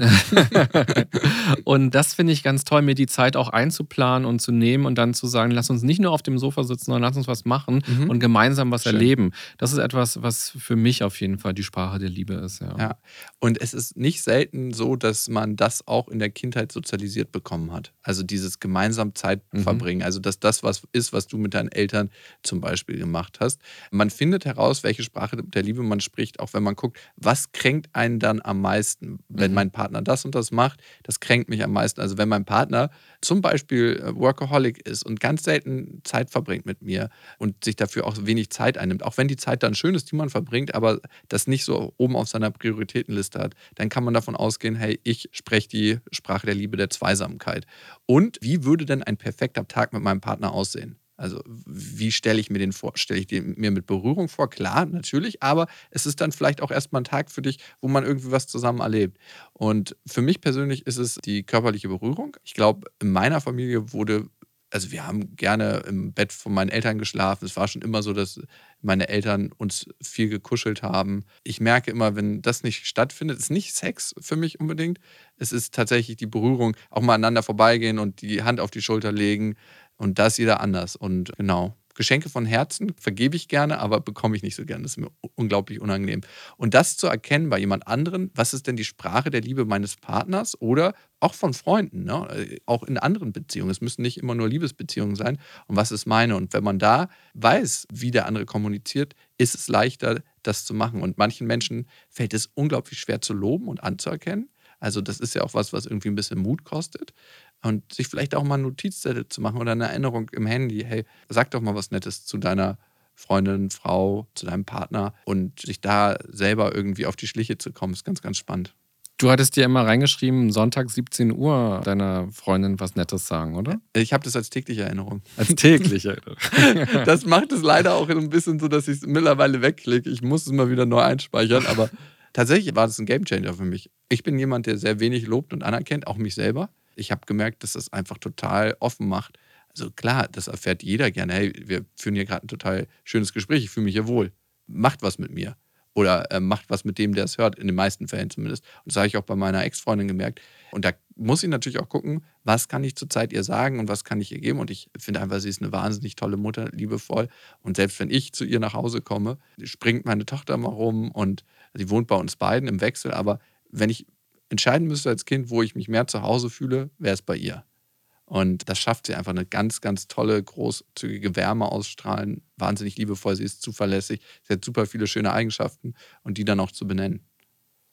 <laughs> und das finde ich ganz toll, mir die Zeit auch einzuplanen und zu nehmen und dann zu sagen, lass uns nicht nur auf dem Sofa sitzen, sondern lass uns was machen mhm. und gemeinsam was Schön. erleben. Das ist etwas, was für mich auf jeden Fall die Sprache der Liebe ist. Ja. ja. Und es ist nicht selten so, dass man das auch in der Kindheit sozialisiert bekommen hat. Also dieses gemeinsam Zeit mhm. verbringen. Also dass das was ist, was du mit deinen Eltern zum Beispiel gemacht hast. Man findet heraus, welche Sprache der Liebe man spricht, auch wenn man guckt, was kränkt einen dann am meisten. Wenn mhm. mein Partner das und das macht, das kränkt mich am meisten. Also wenn mein Partner zum Beispiel äh, Workaholic ist und ganz selten Zeit verbringt mit mir und sich dafür auch wenig Zeit einnimmt, auch wenn die Zeit dann schön ist, die man verbringt, aber das nicht so oben auf seiner Prioritätenliste hat, dann kann man davon ausgehen, hey, ich spreche die Sprache der Liebe der Zweisamkeit. Und wie würde denn ein perfekter Tag mit meinem Partner aussehen? Also wie stelle ich mir den vor? Stelle ich den mir mit Berührung vor? Klar, natürlich, aber es ist dann vielleicht auch erstmal ein Tag für dich, wo man irgendwie was zusammen erlebt. Und für mich persönlich ist es die körperliche Berührung. Ich glaube, in meiner Familie wurde, also wir haben gerne im Bett von meinen Eltern geschlafen. Es war schon immer so, dass meine Eltern uns viel gekuschelt haben. Ich merke immer, wenn das nicht stattfindet, ist nicht Sex für mich unbedingt. Es ist tatsächlich die Berührung, auch mal aneinander vorbeigehen und die Hand auf die Schulter legen. Und da ist jeder anders. Und genau, Geschenke von Herzen vergebe ich gerne, aber bekomme ich nicht so gerne. Das ist mir unglaublich unangenehm. Und das zu erkennen bei jemand anderen, was ist denn die Sprache der Liebe meines Partners oder auch von Freunden, ne? auch in anderen Beziehungen. Es müssen nicht immer nur Liebesbeziehungen sein. Und was ist meine? Und wenn man da weiß, wie der andere kommuniziert, ist es leichter, das zu machen. Und manchen Menschen fällt es unglaublich schwer zu loben und anzuerkennen. Also das ist ja auch was, was irgendwie ein bisschen Mut kostet. Und sich vielleicht auch mal einen Notizzettel zu machen oder eine Erinnerung im Handy. Hey, sag doch mal was Nettes zu deiner Freundin, Frau, zu deinem Partner und sich da selber irgendwie auf die Schliche zu kommen, ist ganz, ganz spannend. Du hattest dir immer reingeschrieben, Sonntag 17 Uhr deiner Freundin was Nettes sagen, oder? Ich habe das als tägliche Erinnerung. Als tägliche Erinnerung. <laughs> das macht es leider auch ein bisschen so, dass ich es mittlerweile wegklicke. Ich muss es mal wieder neu einspeichern, aber tatsächlich war das ein Gamechanger für mich. Ich bin jemand, der sehr wenig lobt und anerkennt, auch mich selber. Ich habe gemerkt, dass das einfach total offen macht. Also klar, das erfährt jeder gerne. Hey, wir führen hier gerade ein total schönes Gespräch, ich fühle mich hier wohl. Macht was mit mir. Oder äh, macht was mit dem, der es hört, in den meisten Fällen zumindest. Und das habe ich auch bei meiner Ex-Freundin gemerkt. Und da muss ich natürlich auch gucken, was kann ich zurzeit ihr sagen und was kann ich ihr geben. Und ich finde einfach, sie ist eine wahnsinnig tolle Mutter, liebevoll. Und selbst wenn ich zu ihr nach Hause komme, springt meine Tochter mal rum und Sie wohnt bei uns beiden im Wechsel, aber wenn ich entscheiden müsste als Kind, wo ich mich mehr zu Hause fühle, wäre es bei ihr. Und das schafft sie einfach eine ganz, ganz tolle, großzügige Wärme ausstrahlen. Wahnsinnig liebevoll, sie ist zuverlässig, sie hat super viele schöne Eigenschaften und die dann auch zu benennen.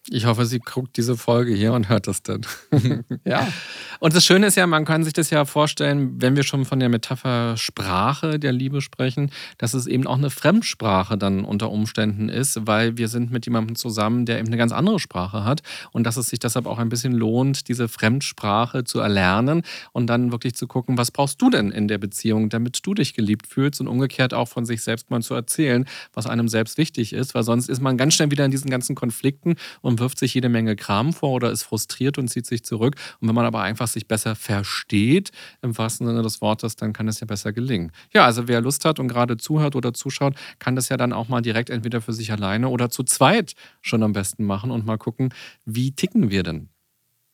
Ich hoffe, sie guckt diese Folge hier und hört das dann. <laughs> ja. <laughs> Und das Schöne ist ja, man kann sich das ja vorstellen, wenn wir schon von der Metapher Sprache der Liebe sprechen, dass es eben auch eine Fremdsprache dann unter Umständen ist, weil wir sind mit jemandem zusammen, der eben eine ganz andere Sprache hat und dass es sich deshalb auch ein bisschen lohnt, diese Fremdsprache zu erlernen und dann wirklich zu gucken, was brauchst du denn in der Beziehung, damit du dich geliebt fühlst und umgekehrt auch von sich selbst mal zu erzählen, was einem selbst wichtig ist, weil sonst ist man ganz schnell wieder in diesen ganzen Konflikten und und wirft sich jede Menge Kram vor oder ist frustriert und zieht sich zurück. Und wenn man aber einfach sich besser versteht, im wahrsten Sinne des Wortes, dann kann es ja besser gelingen. Ja, also wer Lust hat und gerade zuhört oder zuschaut, kann das ja dann auch mal direkt entweder für sich alleine oder zu zweit schon am besten machen und mal gucken, wie ticken wir denn?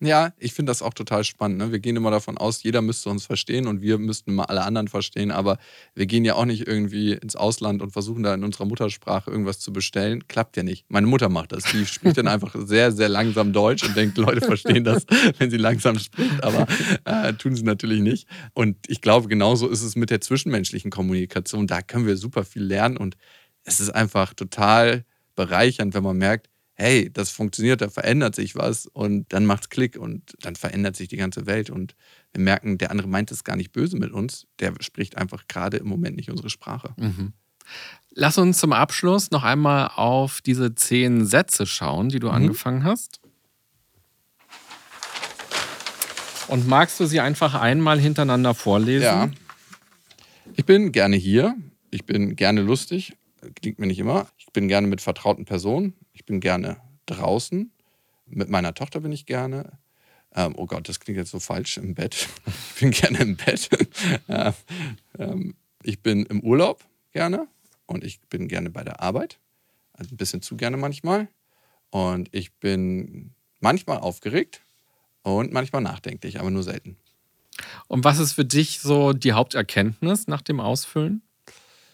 Ja, ich finde das auch total spannend. Ne? Wir gehen immer davon aus, jeder müsste uns verstehen und wir müssten mal alle anderen verstehen. Aber wir gehen ja auch nicht irgendwie ins Ausland und versuchen da in unserer Muttersprache irgendwas zu bestellen. Klappt ja nicht. Meine Mutter macht das. Die spricht dann einfach sehr, sehr langsam Deutsch und denkt, Leute verstehen das, <laughs> wenn sie langsam spricht. Aber äh, tun sie natürlich nicht. Und ich glaube, genauso ist es mit der zwischenmenschlichen Kommunikation. Da können wir super viel lernen und es ist einfach total bereichernd, wenn man merkt, hey, das funktioniert, da verändert sich was und dann macht's Klick und dann verändert sich die ganze Welt und wir merken, der andere meint es gar nicht böse mit uns, der spricht einfach gerade im Moment nicht unsere Sprache. Mhm. Lass uns zum Abschluss noch einmal auf diese zehn Sätze schauen, die du mhm. angefangen hast. Und magst du sie einfach einmal hintereinander vorlesen? Ja. Ich bin gerne hier. Ich bin gerne lustig. Klingt mir nicht immer. Ich bin gerne mit vertrauten Personen. Ich bin gerne draußen. Mit meiner Tochter bin ich gerne. Ähm, oh Gott, das klingt jetzt so falsch im Bett. <laughs> ich bin gerne im Bett. <laughs> ähm, ich bin im Urlaub gerne und ich bin gerne bei der Arbeit. Also ein bisschen zu gerne manchmal. Und ich bin manchmal aufgeregt und manchmal nachdenklich, aber nur selten. Und was ist für dich so die Haupterkenntnis nach dem Ausfüllen?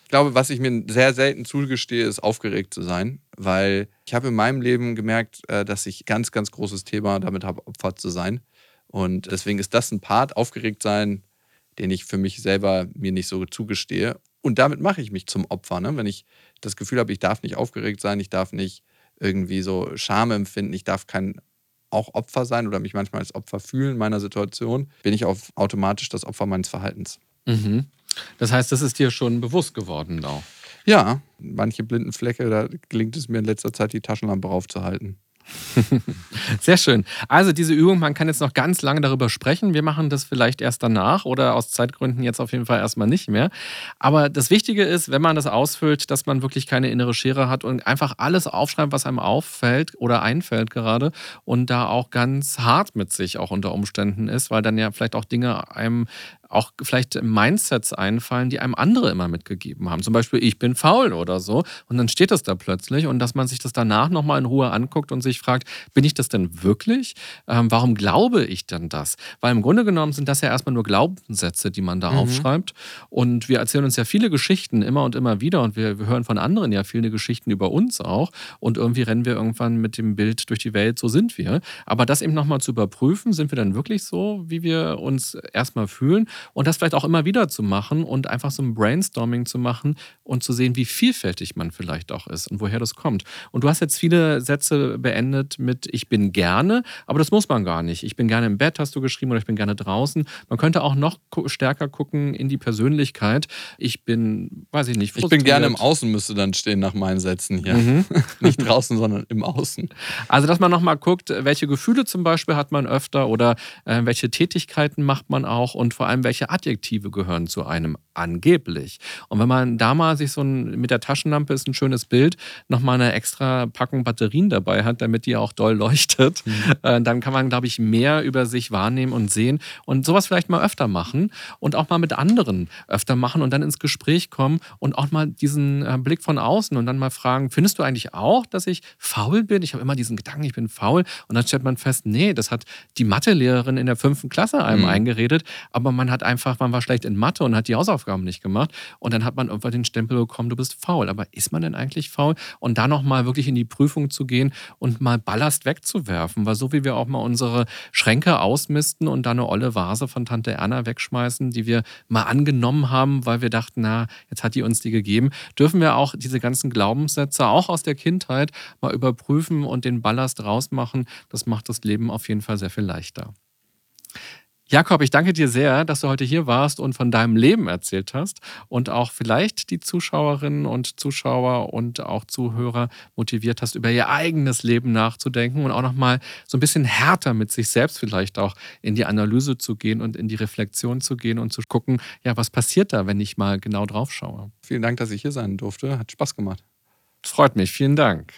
Ich glaube, was ich mir sehr selten zugestehe, ist aufgeregt zu sein, weil ich habe in meinem Leben gemerkt, äh, dass ich ganz, ganz großes Thema damit habe, Opfer zu sein. Und deswegen ist das ein Part, aufgeregt sein, den ich für mich selber mir nicht so zugestehe. Und damit mache ich mich zum Opfer. Ne? Wenn ich das Gefühl habe, ich darf nicht aufgeregt sein, ich darf nicht irgendwie so Scham empfinden, ich darf kein auch Opfer sein oder mich manchmal als Opfer fühlen in meiner Situation, bin ich auf automatisch das Opfer meines Verhaltens. Mhm. Das heißt, das ist dir schon bewusst geworden auch. Ja, manche blinden Flecke, da gelingt es mir in letzter Zeit, die Taschenlampe raufzuhalten. <laughs> Sehr schön. Also diese Übung, man kann jetzt noch ganz lange darüber sprechen. Wir machen das vielleicht erst danach oder aus Zeitgründen jetzt auf jeden Fall erstmal nicht mehr. Aber das Wichtige ist, wenn man das ausfüllt, dass man wirklich keine innere Schere hat und einfach alles aufschreibt, was einem auffällt oder einfällt gerade und da auch ganz hart mit sich auch unter Umständen ist, weil dann ja vielleicht auch Dinge einem auch vielleicht Mindsets einfallen, die einem andere immer mitgegeben haben. Zum Beispiel, ich bin faul oder so. Und dann steht das da plötzlich. Und dass man sich das danach nochmal in Ruhe anguckt und sich fragt, bin ich das denn wirklich? Ähm, warum glaube ich denn das? Weil im Grunde genommen sind das ja erstmal nur Glaubenssätze, die man da mhm. aufschreibt. Und wir erzählen uns ja viele Geschichten immer und immer wieder. Und wir, wir hören von anderen ja viele Geschichten über uns auch. Und irgendwie rennen wir irgendwann mit dem Bild durch die Welt, so sind wir. Aber das eben nochmal zu überprüfen, sind wir dann wirklich so, wie wir uns erstmal fühlen? Und das vielleicht auch immer wieder zu machen und einfach so ein Brainstorming zu machen und zu sehen, wie vielfältig man vielleicht auch ist und woher das kommt. Und du hast jetzt viele Sätze beendet mit Ich bin gerne, aber das muss man gar nicht. Ich bin gerne im Bett, hast du geschrieben, oder ich bin gerne draußen. Man könnte auch noch stärker gucken in die Persönlichkeit. Ich bin, weiß ich nicht, frustriert. Ich bin gerne im Außen, müsste dann stehen nach meinen Sätzen hier. Mhm. <laughs> nicht draußen, sondern im Außen. Also, dass man nochmal guckt, welche Gefühle zum Beispiel hat man öfter oder äh, welche Tätigkeiten macht man auch und vor allem, welche Adjektive gehören zu einem angeblich. Und wenn man da mal sich so ein, mit der Taschenlampe ist ein schönes Bild, nochmal eine extra Packung Batterien dabei hat, damit die auch doll leuchtet, mhm. äh, dann kann man, glaube ich, mehr über sich wahrnehmen und sehen und sowas vielleicht mal öfter machen und auch mal mit anderen öfter machen und dann ins Gespräch kommen und auch mal diesen äh, Blick von außen und dann mal fragen, findest du eigentlich auch, dass ich faul bin? Ich habe immer diesen Gedanken, ich bin faul und dann stellt man fest, nee, das hat die Mathelehrerin in der fünften Klasse einem mhm. eingeredet, aber man hat hat einfach, man war schlecht in Mathe und hat die Hausaufgaben nicht gemacht. Und dann hat man irgendwann den Stempel bekommen, du bist faul. Aber ist man denn eigentlich faul? Und da nochmal wirklich in die Prüfung zu gehen und mal Ballast wegzuwerfen. Weil so wie wir auch mal unsere Schränke ausmisten und da eine olle Vase von Tante Erna wegschmeißen, die wir mal angenommen haben, weil wir dachten, na, jetzt hat die uns die gegeben, dürfen wir auch diese ganzen Glaubenssätze auch aus der Kindheit mal überprüfen und den Ballast rausmachen. Das macht das Leben auf jeden Fall sehr viel leichter. Jakob, ich danke dir sehr, dass du heute hier warst und von deinem Leben erzählt hast und auch vielleicht die Zuschauerinnen und Zuschauer und auch Zuhörer motiviert hast, über ihr eigenes Leben nachzudenken und auch nochmal so ein bisschen härter mit sich selbst vielleicht auch in die Analyse zu gehen und in die Reflexion zu gehen und zu gucken, ja, was passiert da, wenn ich mal genau drauf schaue. Vielen Dank, dass ich hier sein durfte. Hat Spaß gemacht. Freut mich. Vielen Dank.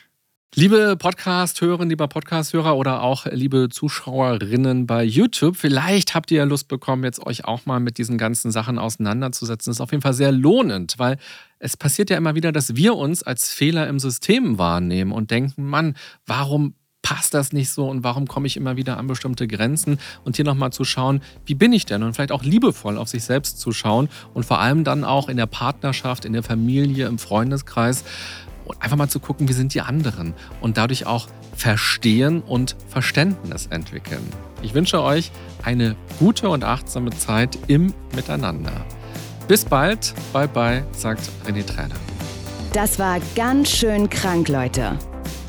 Liebe Podcast-Hörerinnen, lieber Podcast-Hörer oder auch liebe Zuschauerinnen bei YouTube, vielleicht habt ihr ja Lust bekommen, jetzt euch auch mal mit diesen ganzen Sachen auseinanderzusetzen. Das ist auf jeden Fall sehr lohnend, weil es passiert ja immer wieder, dass wir uns als Fehler im System wahrnehmen und denken, Mann, warum passt das nicht so und warum komme ich immer wieder an bestimmte Grenzen? Und hier nochmal zu schauen, wie bin ich denn? Und vielleicht auch liebevoll auf sich selbst zu schauen und vor allem dann auch in der Partnerschaft, in der Familie, im Freundeskreis und einfach mal zu gucken, wie sind die anderen und dadurch auch verstehen und Verständnis entwickeln. Ich wünsche euch eine gute und achtsame Zeit im Miteinander. Bis bald, bye bye, sagt René Träder. Das war ganz schön krank, Leute.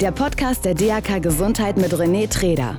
Der Podcast der DAK Gesundheit mit René Träder.